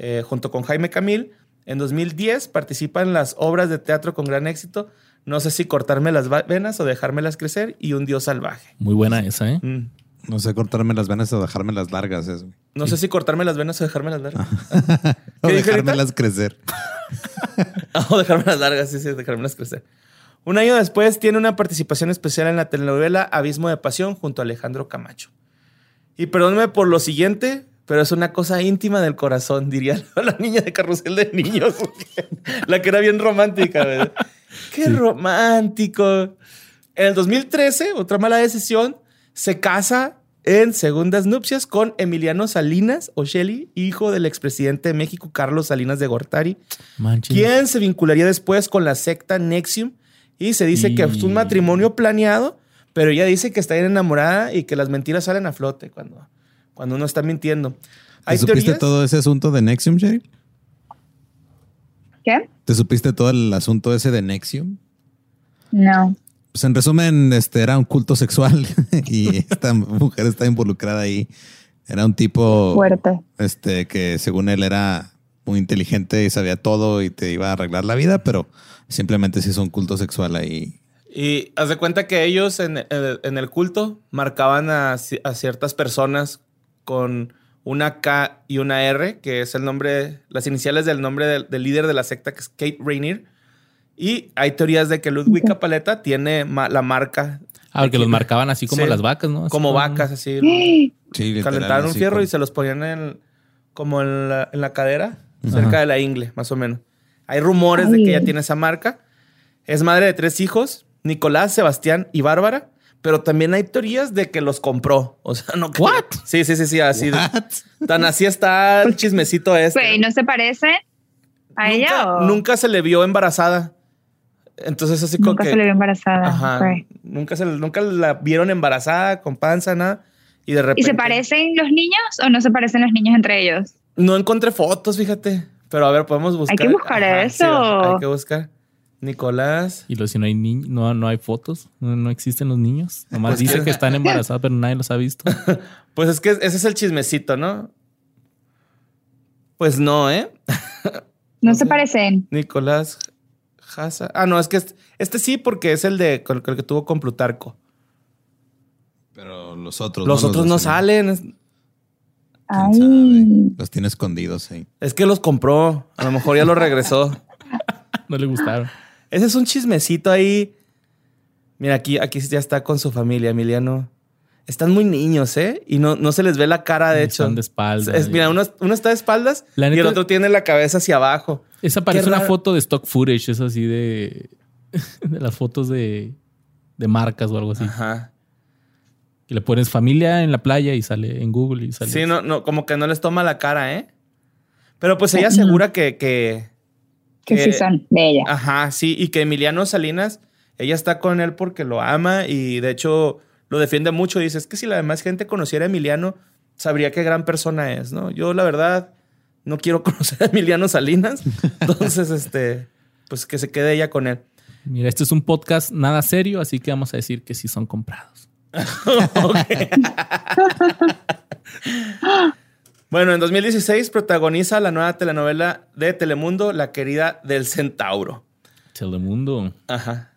eh, junto con Jaime Camil. En 2010 participa en las obras de teatro con gran éxito. No sé si cortarme las venas o dejármelas crecer y Un Dios Salvaje. Muy buena esa, ¿eh? Mm. No sé cortarme las venas o dejarme las largas. Eso. No sé si cortarme las venas o dejarme las largas. o dejármelas crecer. o dejarme las largas, sí, sí, dejármelas crecer. Un año después tiene una participación especial en la telenovela Abismo de Pasión junto a Alejandro Camacho. Y perdóneme por lo siguiente, pero es una cosa íntima del corazón, diría la niña de carrusel de niños. la que era bien romántica. ¿verdad? Qué romántico. En el 2013, otra mala decisión, se casa en segundas nupcias con Emiliano Salinas Osheli, hijo del expresidente de México Carlos Salinas de Gortari, quien se vincularía después con la secta Nexium y se dice que es un matrimonio planeado, pero ella dice que está bien enamorada y que las mentiras salen a flote cuando, cuando uno está mintiendo. ¿Te supiste todo ese asunto de Nexium, Sherry? ¿Qué? ¿Te supiste todo el asunto ese de Nexium? No. Pues en resumen, este era un culto sexual y esta mujer está involucrada ahí. Era un tipo fuerte. Este que según él era muy inteligente y sabía todo y te iba a arreglar la vida, pero simplemente se hizo un culto sexual ahí. Y haz de cuenta que ellos en, el culto marcaban a, ciertas personas con una K y una R, que es el nombre, las iniciales del nombre del, del líder de la secta, que es Kate Rainier y hay teorías de que Ludwig Capaleta tiene la marca. Ah, porque los marcaban así como las vacas, ¿no? como, vacas, así. Sí, calentaron un fierro y se los ponían en, como en la, cadera, cerca de la ingle, más o menos. Hay rumores de que ella tiene esa marca. Es madre de tres hijos, Nicolás, Sebastián y Bárbara. Pero también hay teorías de que los compró. O sea, no. ¿What? Sí, sí, sí, sí, así. Tan así está el chismecito este. ¿no se parece a ella? Nunca se le vio embarazada. Entonces así como nunca que... se le vio embarazada. Ajá. Nunca, se, nunca la vieron embarazada, con panza, nada. Y de repente... ¿Y se parecen los niños o no se parecen los niños entre ellos? No encontré fotos, fíjate. Pero a ver, podemos buscar. Hay que buscar eso. hay que buscar. Nicolás. Y lo, si no hay no, no hay fotos, no, existen los niños. Nomás pues dice que están embarazados, pero nadie los ha visto. pues es que ese es el chismecito, ¿no? Pues no, ¿eh? no, se parecen. Nicolás Ah, no, es que este, sí, porque es el de el que tuvo con Plutarco. Pero los otros. Los otros no salen. Los tiene escondidos ahí. Es que los compró. A lo mejor ya los regresó. no le gustaron. Ese es un chismecito ahí. Mira, aquí, aquí ya está con su familia, Emiliano. Están muy niños, ¿eh? Y no, no se les ve la cara, de hecho. Están de espaldas. mira, uno, está de espaldas y el otro tiene la cabeza hacia abajo. Esa parece una foto de stock footage, es así de, de las fotos de, de marcas o algo así. Ajá. Y le pones familia en la playa y sale en Google y sale. Sí, no, no, como que no les toma la cara, ¿eh? Pero pues ella asegura que, que, que, sí son de ella. Ajá, sí, y que Emiliano Salinas, ella está con él porque lo ama y de hecho lo defiende mucho. Dice, es que si la demás gente conociera a Emiliano, sabría qué gran persona es, ¿no? Yo, la verdad, no quiero conocer a Emiliano Salinas. Entonces, este, pues que se quede ella con él. Mira, este es un podcast nada serio, así que vamos a decir que sí son comprados. bueno, en 2016 protagoniza la nueva telenovela de Telemundo, La querida del Centauro. Telemundo. Ajá.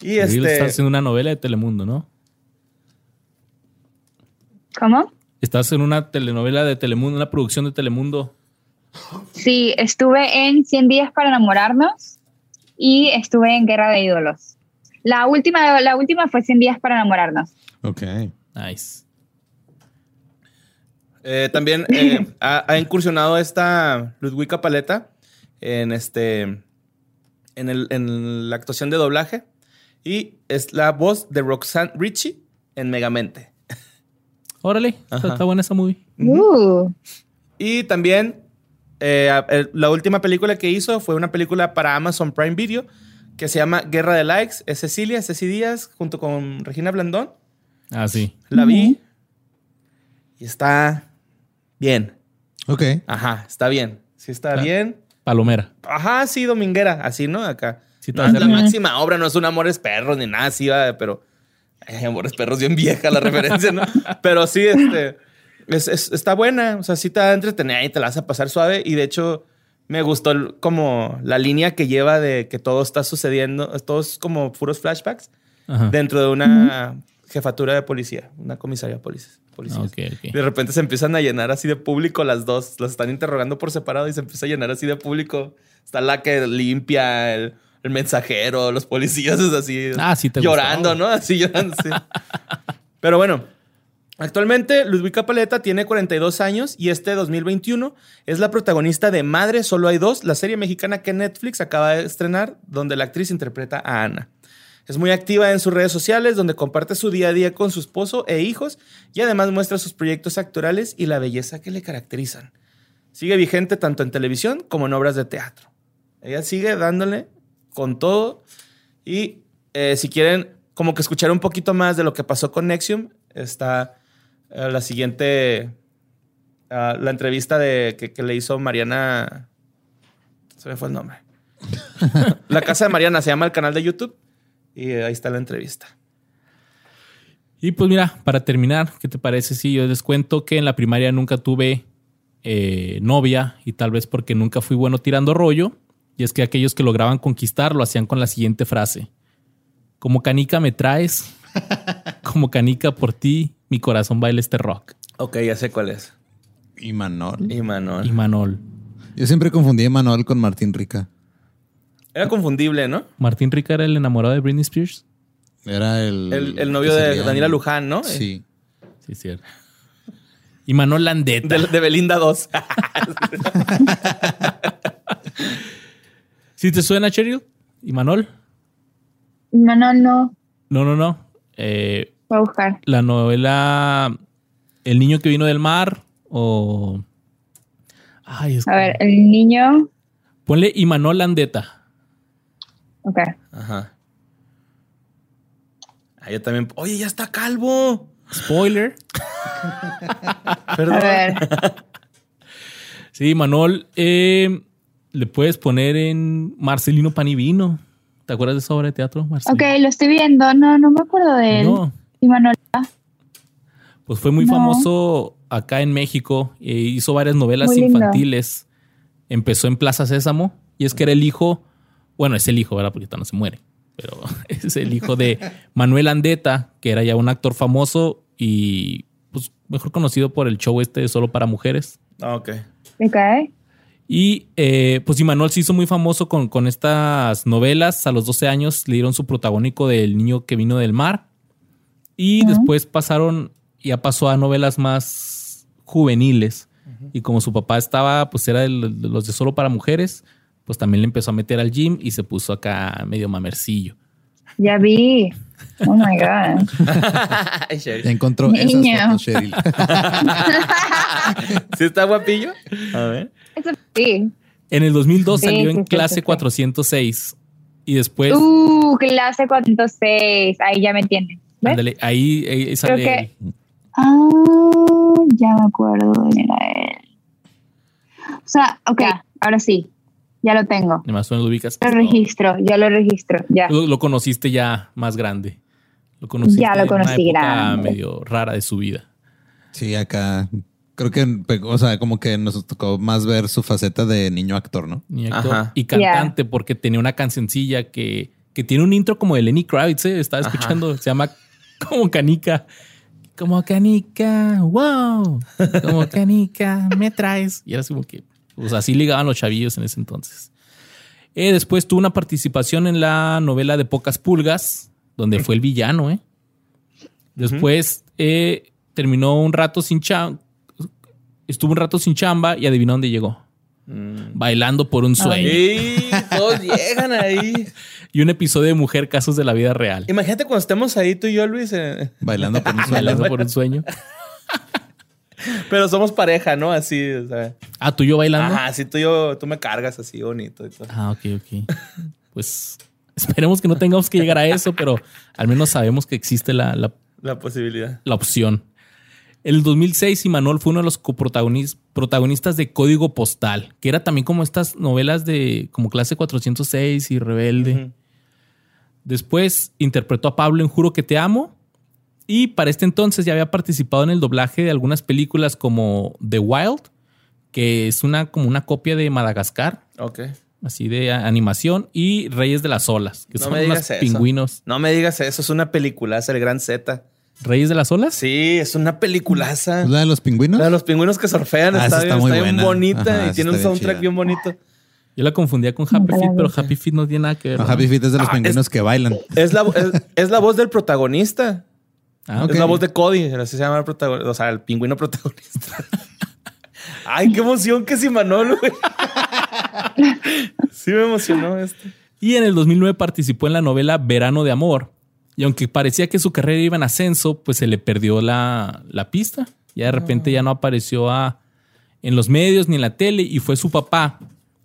Y este. Está haciendo una novela de Telemundo, ¿no? ¿Cómo? Estás en una telenovela de Telemundo, una producción de Telemundo. Sí, estuve en 100 días para enamorarnos y estuve en Guerra de Ídolos. La última, la última fue 100 días para enamorarnos. Ok. Nice. Eh, también eh, ha, incursionado esta Ludwika Paleta en este en, el, en la actuación de doblaje y es la voz de Roxanne Ritchie en Megamente. Órale, está, buena esa movie. Uh. Y también eh, la última película que hizo fue una película para Amazon Prime Video que se llama Guerra de Likes. Es Cecilia, Ceci Díaz, junto con Regina Blandón. Ah, sí. La vi. Y está bien. Ok. Ajá, está bien. Sí está bien. Palomera. Ajá, sí, dominguera, así, ¿no? Acá. Sí, no es la máxima obra, no es un Amores Perros ni nada así, ¿va? pero ay, Amores Perros bien vieja la referencia, ¿no? Pero sí, este, es- es- está buena, o sea, sí te va a entretener y te la vas a pasar suave y de hecho me gustó el- como la línea que lleva de que todo está sucediendo, todos como puros flashbacks Ajá. dentro de una jefatura de policía, una comisaría de policías. Policías. De repente se empiezan a llenar así de público las dos. Las están interrogando por separado y se empieza a llenar así de público. Está la que limpia, el, el mensajero, los policías, es así. Ah, sí te Llorando, gustó. ¿no? Así llorando, sí. Pero bueno, actualmente Ludwika Paleta tiene 42 años y este 2021 es la protagonista de Madre Solo hay dos, la serie mexicana que Netflix acaba de estrenar, donde la actriz interpreta a Ana. Es muy activa en sus redes sociales, donde comparte su día a día con su esposo e hijos y además muestra sus proyectos actorales y la belleza que le caracterizan. Sigue vigente tanto en televisión como en obras de teatro. Ella sigue dándole con todo y eh, si quieren como que escuchar un poquito más de lo que pasó con Nexium, está eh, la siguiente, ah, la entrevista de, que, que le hizo Mariana, se me fue el nombre. la casa de Mariana se llama el canal de YouTube y ahí está la entrevista. Y pues mira, para terminar, ¿qué te parece si yo les cuento que en la primaria nunca tuve eh, novia y tal vez porque nunca fui bueno tirando rollo? Y es que aquellos que lograban conquistar lo hacían con la siguiente frase. Como canica me traes, como canica por ti, mi corazón baila este rock. Ok, ya sé cuál es. Y Manol. Y Manuel. Y Manol. Yo siempre confundí a Manol con Martín Rica. Era confundible, ¿no? Martín Rica era el enamorado de Britney Spears. Era el... El, el novio de Daniela Luján, ¿no? Sí. Sí, cierto. Y Manol Landeta. De, de Belinda 2. ¿Sí te suena, Cheryl? ¿Y Manol? No, no, no. No, no, no. Eh, Voy a buscar. la novela El niño que vino del mar o... Ay, es A ver, el niño. Ponle Imanol Landeta. Ok. Ajá. Ah, yo también. Oye, ya está calvo. Spoiler. Perdón. A ver. Sí, Manol, eh, le puedes poner en Marcelino Panivino. ¿Te acuerdas de esa obra de teatro, Marcelino? Ok, lo estoy viendo. No, no me acuerdo de él. No, Y Manuel. pues fue muy No. famoso acá en México. eh, hizo varias novelas Muy lindo. infantiles. Empezó en Plaza Sésamo y es que era el hijo, bueno, es el hijo, ¿verdad? Porque no se muere, pero es el hijo de Manuel Andeta, que era ya un actor famoso y pues mejor conocido por el show este de Solo para Mujeres. Ah, ok. Ok. Y eh, pues Imanol se hizo muy famoso con, con estas novelas. A los 12 años le dieron su protagónico del niño que vino del mar. Y después pasaron, ya pasó a novelas más juveniles. Y como su papá estaba, pues era de los de solo para mujeres, pues también le empezó a meter al gym y se puso acá medio mamercillo. Ya vi. Oh my God. Ya encontró Niño. esas fotos, Cheryl. ¿Sí está guapillo? A ver. Eso sí. En el 2002 Sí, salió sí, en sí, clase sí, sí. 406. Y después, Uh, clase 406. Ahí ya me entiendes. Ándale, ahí, ahí sale. que- Ah, ya me acuerdo de era él. O sea, ok, ahora sí. Ya lo tengo. Además, tú no lo ubicas. Lo registro, ya lo registro, ya. Lo, lo conociste ya más grande. Lo conociste Ya lo en una conocí época grande. medio rara de su vida. Sí, acá. Creo que, o sea, como que nos tocó más ver su faceta de niño actor, ¿no? Y, actor Ajá. y cantante, porque tenía una cancioncilla que, que tiene un intro como de Lenny Kravitz. ¿eh? Estaba Ajá. escuchando, se llama Como Canica. Como Canica, wow. Como Canica, me traes. Y era así como que, pues así ligaban los chavillos en ese entonces. Eh, después tuvo una participación en la novela de Pocas Pulgas, donde fue el villano, ¿eh? Después eh, terminó un rato sin chamba. Estuvo un rato sin chamba y adivina dónde llegó. Bailando por un sueño. Y todos llegan ahí. Y un episodio de Mujer Casos de la Vida Real. Imagínate cuando estemos ahí tú y yo, Luis. eh, Bailando por un sueño. Bailando por un sueño. pero somos pareja, ¿no? Así, o sea. Ah, tú y yo bailando. Ajá, así tú y yo, tú me cargas así bonito y todo. Ah, ok, ok. Pues esperemos que no tengamos que llegar a eso, pero al menos sabemos que existe la, la- La posibilidad. la opción. En el 2006, Imanol fue uno de los protagonistas de Código Postal, que era también como estas novelas de como clase 406 y Rebelde. Después interpretó a Pablo en Juro que te amo. Y para este entonces ya había participado en el doblaje de algunas películas como The Wild, que es una como una copia de Madagascar, Ok. así de animación, y Reyes de las Olas, que No son me unos digas eso. pingüinos. No me digas eso, es una peliculaza, el Gran Z. ¿Reyes de las Olas? Sí, es una peliculaza. ¿Es la de los pingüinos? La de los pingüinos que surfean Ah, está, bien, muy está bien bonita Ajá, y tiene un bien soundtrack bien bonito. Yo la confundía con Happy Feet, pero. Happy Feet no tiene nada que ver. No, ¿no? Happy Feet es de los Ah, pingüinos que bailan. Es la, es, es la voz del protagonista. Ah. Es la voz de Cody, así se llama el protagonista, o sea, el pingüino protagonista. Ay, qué emoción que si Manolo. Sí me emocionó esto. Y en el 2009 participó en la novela Verano de Amor. Y aunque parecía que su carrera iba en ascenso, pues se le perdió la, la pista. Ya de repente ya no apareció a- en los medios ni en la tele y fue su papá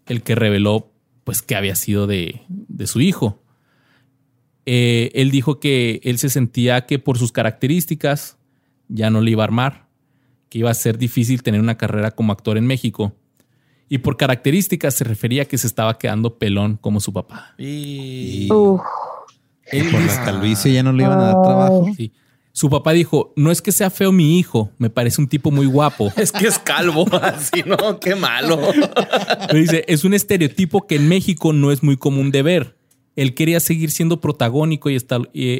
el que reveló pues que había sido de, de su hijo. Eh, él dijo que él se sentía que por sus características ya no le iba a armar, que iba a ser difícil tener una carrera como actor en México. Y por características se refería a que se estaba quedando pelón como su papá. Y... Uf. Por la calvicie ya no le iban a dar trabajo. Sí. Su papá dijo, no es que sea feo mi hijo, me parece un tipo muy guapo. Es que es calvo, así, ¿no? Qué malo. Pero dice, es un estereotipo que en México no es muy común de ver. Él quería seguir siendo protagónico y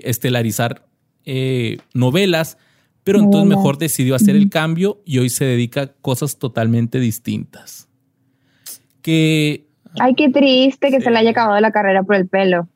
estelarizar eh, novelas, pero entonces mejor decidió hacer el cambio y hoy se dedica a cosas totalmente distintas. Que, Ay, qué triste que Sí. se le haya acabado la carrera por el pelo.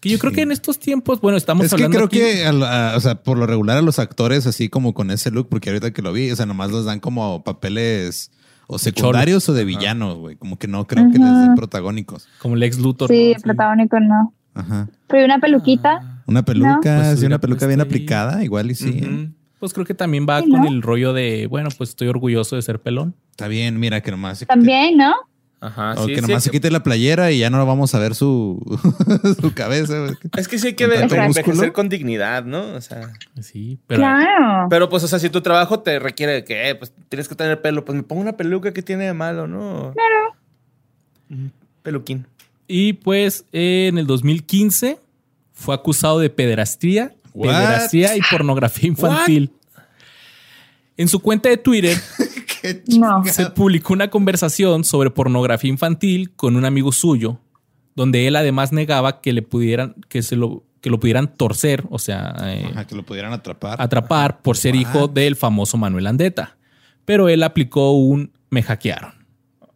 que yo creo Sí. que en estos tiempos, bueno, estamos Es que hablando creo aquí- que, a la- a- o sea, por lo regular a los actores así como con ese look, porque ahorita que lo vi, o sea, nomás les dan como papeles o secundarios o de villanos, güey. Como que no creo que les den protagónicos. como Lex Luthor. Sí, ¿no? el protagónico no. Ajá. Pero una peluquita. Una peluca, Pues sí, una peluca bien ahí. aplicada, igual y sí. ¿eh? Pues creo que también va Sí, con ¿no? el rollo de, bueno, pues estoy orgulloso de ser pelón. Está bien, mira que nomás También, ¿no? Ajá, o sí, que nomás sí. se quite la playera y ya no vamos a ver su, su cabeza. güey. Es que sí hay que ver, envejecer con dignidad, ¿no? O sea, Sí, pero claro. pero pues, o sea, si tu trabajo te requiere de que, eh, pues tienes que tener pelo, pues me pongo una peluca que tiene de malo, ¿no? Claro. Un peluquín. Y pues eh, en el 2015 fue acusado de pederastía, What? pederastía y pornografía infantil. En su cuenta de Twitter No. se publicó una conversación sobre pornografía infantil con un amigo suyo, donde él además negaba que le pudieran, que se lo, que lo pudieran torcer, o sea, eh, Ajá, que lo pudieran atrapar. atrapar por ser hijo del famoso Manuel Andeta. Pero él aplicó un me hackearon.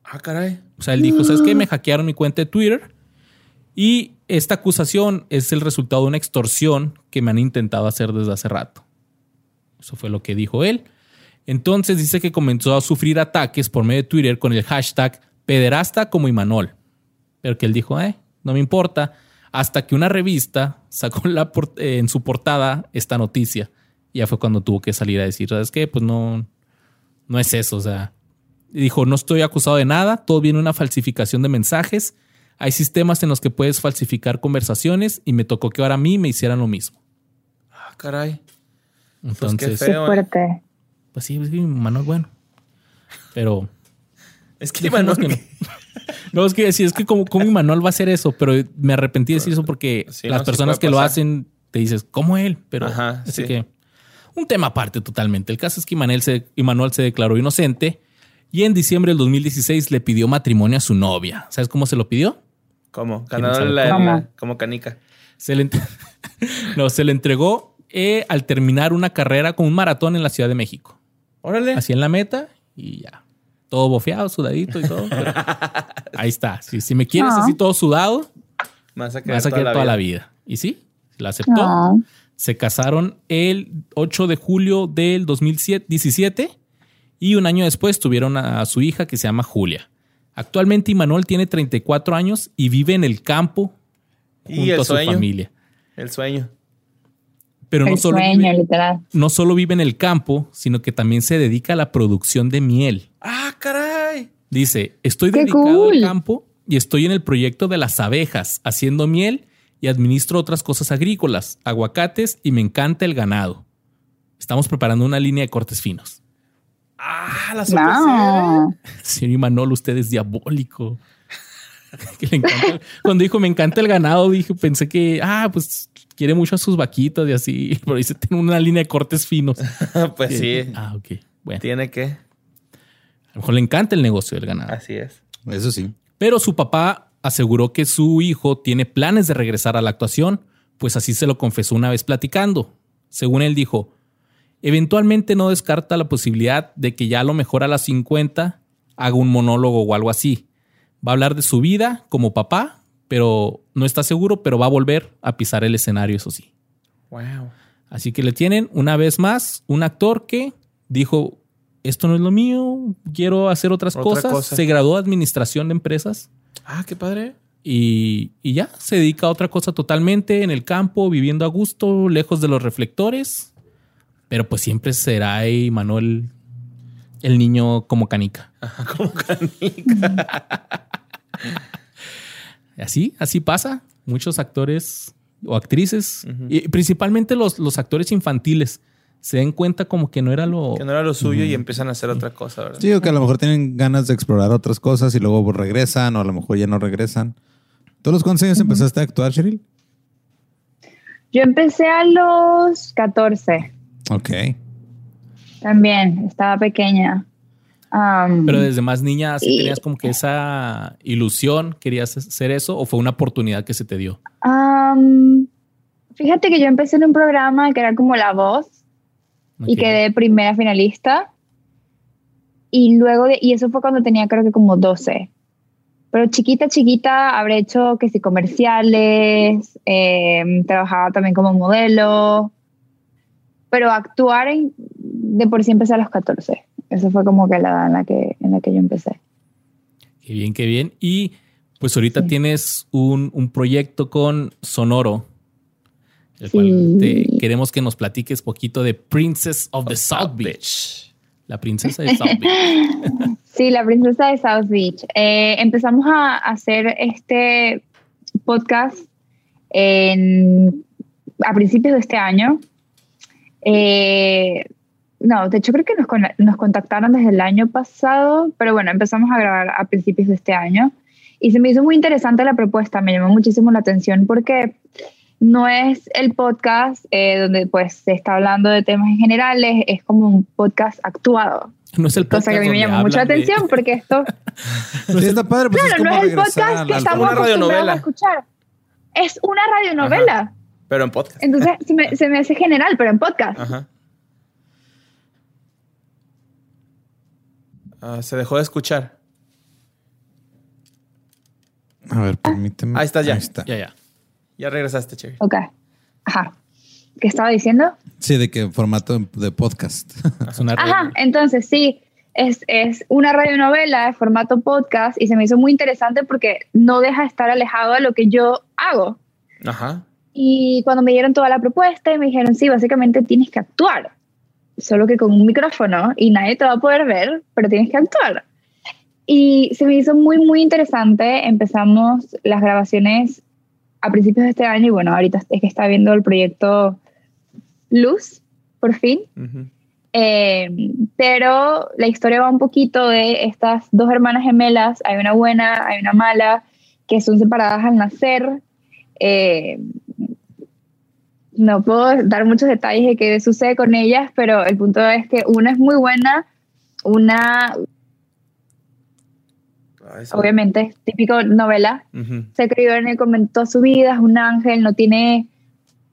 Ah, caray. O sea, él dijo, ¿sabes qué? Me hackearon mi cuenta de Twitter y esta acusación es el resultado de una extorsión que me han intentado hacer desde hace rato. Eso fue lo que dijo él. Entonces dice que comenzó a sufrir ataques por medio de Twitter con el hashtag pederasta como Imanol. Pero que él dijo, eh, no me importa. Hasta que una revista sacó la eh, en su portada esta noticia. Y ya fue cuando tuvo que salir a decir, ¿sabes qué? Pues no, no es eso. O sea, dijo, no estoy acusado de nada, todo viene una falsificación de mensajes. Hay sistemas en los que puedes falsificar conversaciones y me tocó que ahora a mí me hicieran lo mismo. Ah, caray. Entonces, qué Qué feo. fuerte. Pues sí, es que mi mano es bueno. Pero Es que, no. No, es que sí, es que como, como mi manual va a hacer eso, pero me arrepentí de decir eso porque Sí, las no, personas que lo hacen te dices, ¿cómo él? Pero Ajá, así sí. que un tema aparte totalmente. El caso es que Imanuel se, Imanuel se declaró inocente y en diciembre del 2016 le pidió matrimonio a su novia. ¿Sabes cómo se lo pidió? ¿Cómo? La- como canica. Se le, ent- no, se le entregó eh, al terminar una carrera con un maratón en la Ciudad de México. Órale. Así en la meta y ya. Todo bofeado, sudadito y todo. pero ahí está. Si, si me quieres así todo sudado, Me vas a quedar vas a toda, quedar la, toda la vida. vida. Y sí, la aceptó. No. Se casaron el 8 de julio del 2017 y un año después tuvieron a su hija que se llama Julia. Actualmente Imanol tiene 34 años y vive en el campo junto Y el a su sueño. familia. El sueño. Pero no solo, sueño, vive, literal. no solo vive en el campo, sino que también se dedica a la producción de miel. Ah, caray. Dice, estoy ¡Qué dedicado cool! al campo y estoy en el proyecto de las abejas, haciendo miel y administro otras cosas agrícolas, aguacates y me encanta el ganado. Estamos preparando una línea de cortes finos. Ah, la No. Señor Imanol, usted es diabólico. Que le encanta- Cuando dijo me encanta el ganado, dije, pensé que, ah, pues quiere mucho a sus vaquitas y así. Pero dice, tiene una línea de cortes finos. pues sí, Ah, ok. Bueno, tiene que. a lo mejor le encanta el negocio del ganado. Así es. Eso sí. Pero su papá aseguró que su hijo tiene planes de regresar a la actuación, pues así se lo confesó una vez platicando. Según él dijo, eventualmente no descarta la posibilidad de que ya a lo mejor a las 50 haga un monólogo o algo así. Va a hablar de su vida como papá, pero no está seguro, pero va a volver a pisar el escenario, eso sí. Wow. Así que le tienen una vez más un actor que dijo, esto no es lo mío, quiero hacer otras Otra cosas. cosa. Se graduó de administración de empresas Ah, qué padre. y, y ya se dedica a otra cosa totalmente en el campo, viviendo a gusto, lejos de los reflectores. Pero pues siempre será ahí Manuel el niño como canica. Como canica. Así, así pasa. Muchos actores o actrices, y principalmente los, los actores infantiles, se den cuenta como que no era lo... Que no era lo suyo y empiezan a hacer otra cosa, ¿verdad? Sí, o que a lo mejor tienen ganas de explorar otras cosas y luego regresan o a lo mejor ya no regresan. ¿Tú a los cuántos años empezaste a actuar, Cheryl? Yo empecé a los 14 Ok. también, estaba pequeña. Am, Pero desde más niña, ¿sí Y- tenías como que esa ilusión? ¿Querías hacer eso o fue una oportunidad que se te dio? am, fíjate que yo empecé en un programa que era como La Voz y Ok. quedé primera finalista. Y luego, de, y eso fue cuando tenía creo que como 12. Pero chiquita, chiquita, habré hecho que sí comerciales, em, trabajaba también como modelo. Pero actuar en- de por sí empecé a los 14. Eso fue como que la edad en la que, en la que yo empecé. Qué bien, qué bien. Y pues ahorita Sí. tienes un, un proyecto con Sonoro, el Sí. cual te- queremos que nos platiques poquito de Princess of the South Beach. La princesa de South Beach. Sí, la princesa de South Beach. Eh, empezamos a hacer este podcast en- a principios de este año. Eh, no, de hecho creo que nos, con- nos contactaron desde el año pasado, pero bueno, empezamos a grabar a principios de este año. Y se me hizo muy interesante la propuesta, me llamó muchísimo la atención porque no es el podcast eh, donde pues se está hablando de temas en generales, es como un podcast actuado. No es el podcast Cosa que a mí me llamó mucha hablan de- atención porque esto, Sí, está padre, pues claro, es no es el podcast que estamos acostumbrados a escuchar. Es una radionovela. Pero en podcast. Entonces se me, se me hace general, pero en podcast. Ajá. Ah, se dejó de escuchar. A ver, permíteme. Ahí estás ya. Ahí está. Ya, ya. Ya regresaste, Cherry. Ok. Ajá. ¿Qué estaba diciendo? Sí, de que formato de podcast. Es una Ajá, entonces sí, es, es una radionovela de formato podcast y se me hizo muy interesante porque no deja de estar alejado de lo que yo hago. Ajá. Y cuando me dieron toda la propuesta y me dijeron, sí, básicamente tienes que actuar, solo que con un micrófono y nadie te va a poder ver, pero tienes que actuar. Y se me hizo muy, muy interesante. Empezamos las grabaciones a principios de este año y bueno, ahorita es que está viendo el proyecto Luz, por fin. Eh, pero la historia va un poquito de estas dos hermanas gemelas, hay una buena, hay una mala, que son separadas al nacer. Eh, no puedo dar muchos detalles de qué sucede con ellas, pero el punto es que una es muy buena, una Ah, obviamente típico novela, se crió en el convento su vida, es un ángel, no tiene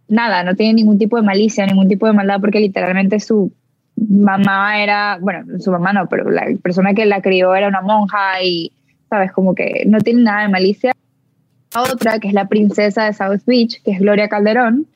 nada, no tiene ningún tipo de malicia, ningún tipo de maldad, porque literalmente su mamá era, bueno, su mamá no, pero la persona que la crió era una monja y, sabes, como que no tiene nada de malicia. Otra, que es la princesa de South Beach, que es Gloria Calderón.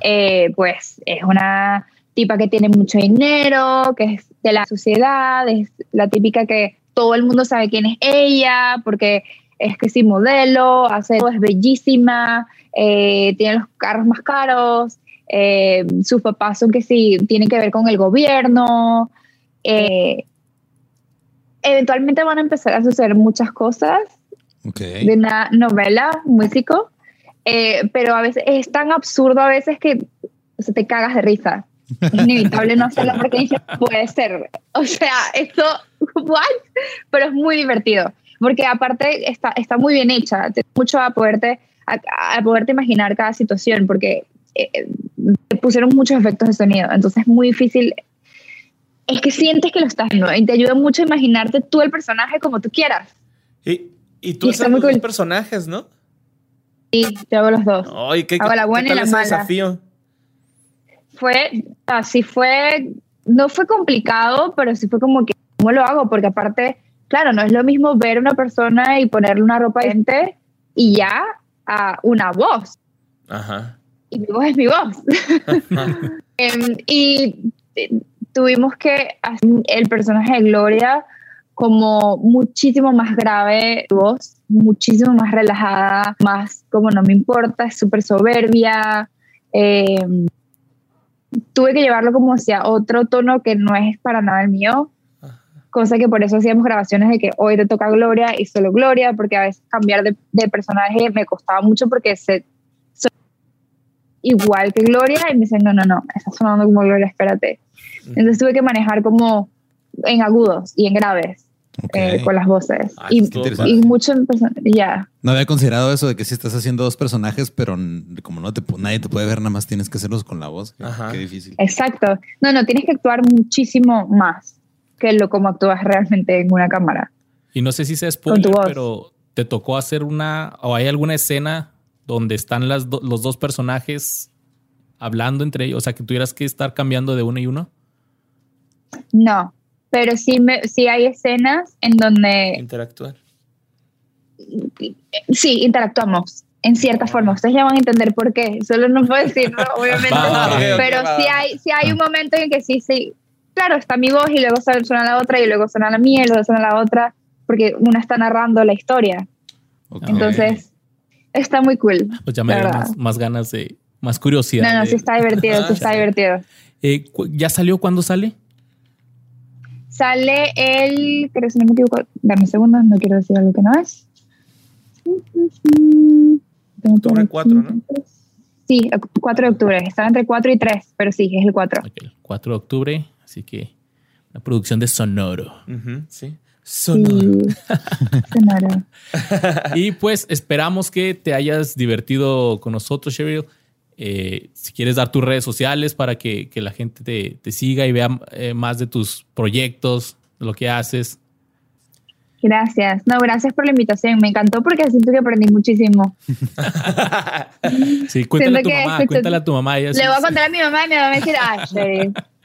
Eh, pues es una tipa que tiene mucho dinero, que es de la sociedad, es la típica que todo el mundo sabe quién es ella, porque es que sí modelo, hace todo, es bellísima, eh, tiene los carros más caros, eh, sus papás son que sí, tienen que ver con el gobierno. eh, eventualmente van a empezar a suceder muchas cosas de una novela, músico, eh, pero a veces es tan absurdo a veces que o sea, te cagas de risa. Es inevitable no hacerlo porque dije, puede ser. O sea, esto, ¿what? Pero es muy divertido. Porque aparte está, está muy bien hecha. Te mucho a poderte, a, poderte imaginar cada situación. Porque eh, pusieron muchos efectos de sonido. Entonces es muy difícil. Es que sientes que lo estás viendo y te ayuda mucho a imaginarte tú el personaje como tú quieras. Y, y tú haces los personajes, ¿no? Sí, te hago los dos. Ay, ¿qué, hago la buena y la mala. desafío? Fue, así fue, no fue complicado, pero sí fue como que, ¿cómo lo hago? Porque aparte, claro, no es lo mismo ver a una persona y ponerle una ropa de gente y ya a una voz. Ajá. Y mi voz es mi voz. Em, y tuvimos que hacer el personaje de Gloria como muchísimo más grave voz, muchísimo más relajada, más como no me importa, es súper soberbia. Em, tuve que llevarlo como hacia otro tono que no es para nada el mío, cosa que por eso hacíamos grabaciones de que hoy te toca Gloria y solo Gloria, porque a veces cambiar de, de personaje me costaba mucho porque se igual que Gloria y me dicen, no, no, no, está sonando como Gloria, espérate. Entonces tuve que manejar como en agudos y en graves. Eh, con las voces. Ah, y, y mucho ya. No había considerado eso de que si estás haciendo dos personajes, pero como no te nadie te puede ver, nada más tienes que hacerlos con la voz. Qué difícil. Exacto. No, no, tienes que actuar muchísimo más que lo como actúas realmente en una cámara. Y no sé si se spoiler, pero te tocó hacer una o hay alguna escena donde están las los dos personajes hablando entre ellos, o sea, que tuvieras que estar cambiando de uno y uno. No, pero sí, me, sí hay escenas en donde... Interactuar. Sí, interactuamos en cierta forma. Ustedes ya van a entender por qué. Solo no puedo decirlo, obviamente. pero sí hay, sí hay un momento en que sí, sí. Claro, está mi voz y luego suena la otra y luego suena la mía y luego suena la otra, porque una está narrando la historia. Entonces, está muy cool. Pues ya me más, ganas de, más curiosidad. No, no, sí está divertido, sí está divertido. Eh, ¿Ya salió? ¿Cuándo sale? Sale el, creo que si no me equivoco, dame un segundo, no quiero decir algo que no es. Octubre 4, ¿no? Sí, 4 de octubre. Estaba entre 4 y 3, pero sí, es el 4. 4 de octubre, así que la producción de Sonoro. sí. Sonoro. Sonoro. y pues esperamos que te hayas divertido con nosotros, Cheryl. Eh, si quieres dar tus redes sociales para que, la gente te, siga y vea eh, más de tus proyectos, de lo que haces. Gracias. No, gracias por la invitación. Me encantó porque siento que aprendí muchísimo. sí, cuéntale a tu mamá, cuéntale a tu mamá. Le voy a contar a mi mamá y mi mamá va a decir, ay,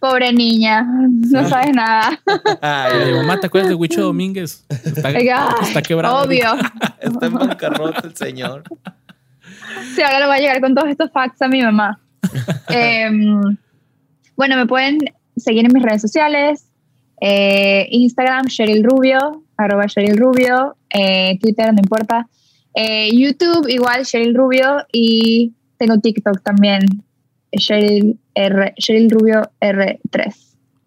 pobre niña, no sabes nada. Ay, mamá, ¿te acuerdas de Huicho Domínguez? Está, está quebrado. Obvio. está en bancarrota el señor. Sí, ahora lo voy a llegar con todos estos facts a mi mamá. Em, bueno, me pueden seguir en mis redes sociales. Eh, Instagram, Cheryl Rubio, arroba Cheryl Rubio. Eh, Twitter, no importa. Eh, YouTube, igual, Cheryl Rubio. Y tengo TikTok también, Cheryl, R, Cheryl Rubio R3.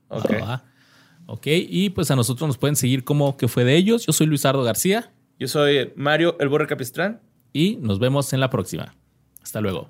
Ok. ok, y pues a nosotros nos pueden seguir como que fue de ellos. Yo soy Luisardo García. Yo soy Mario El Borre Capistrán y nos vemos en la próxima. Hasta luego.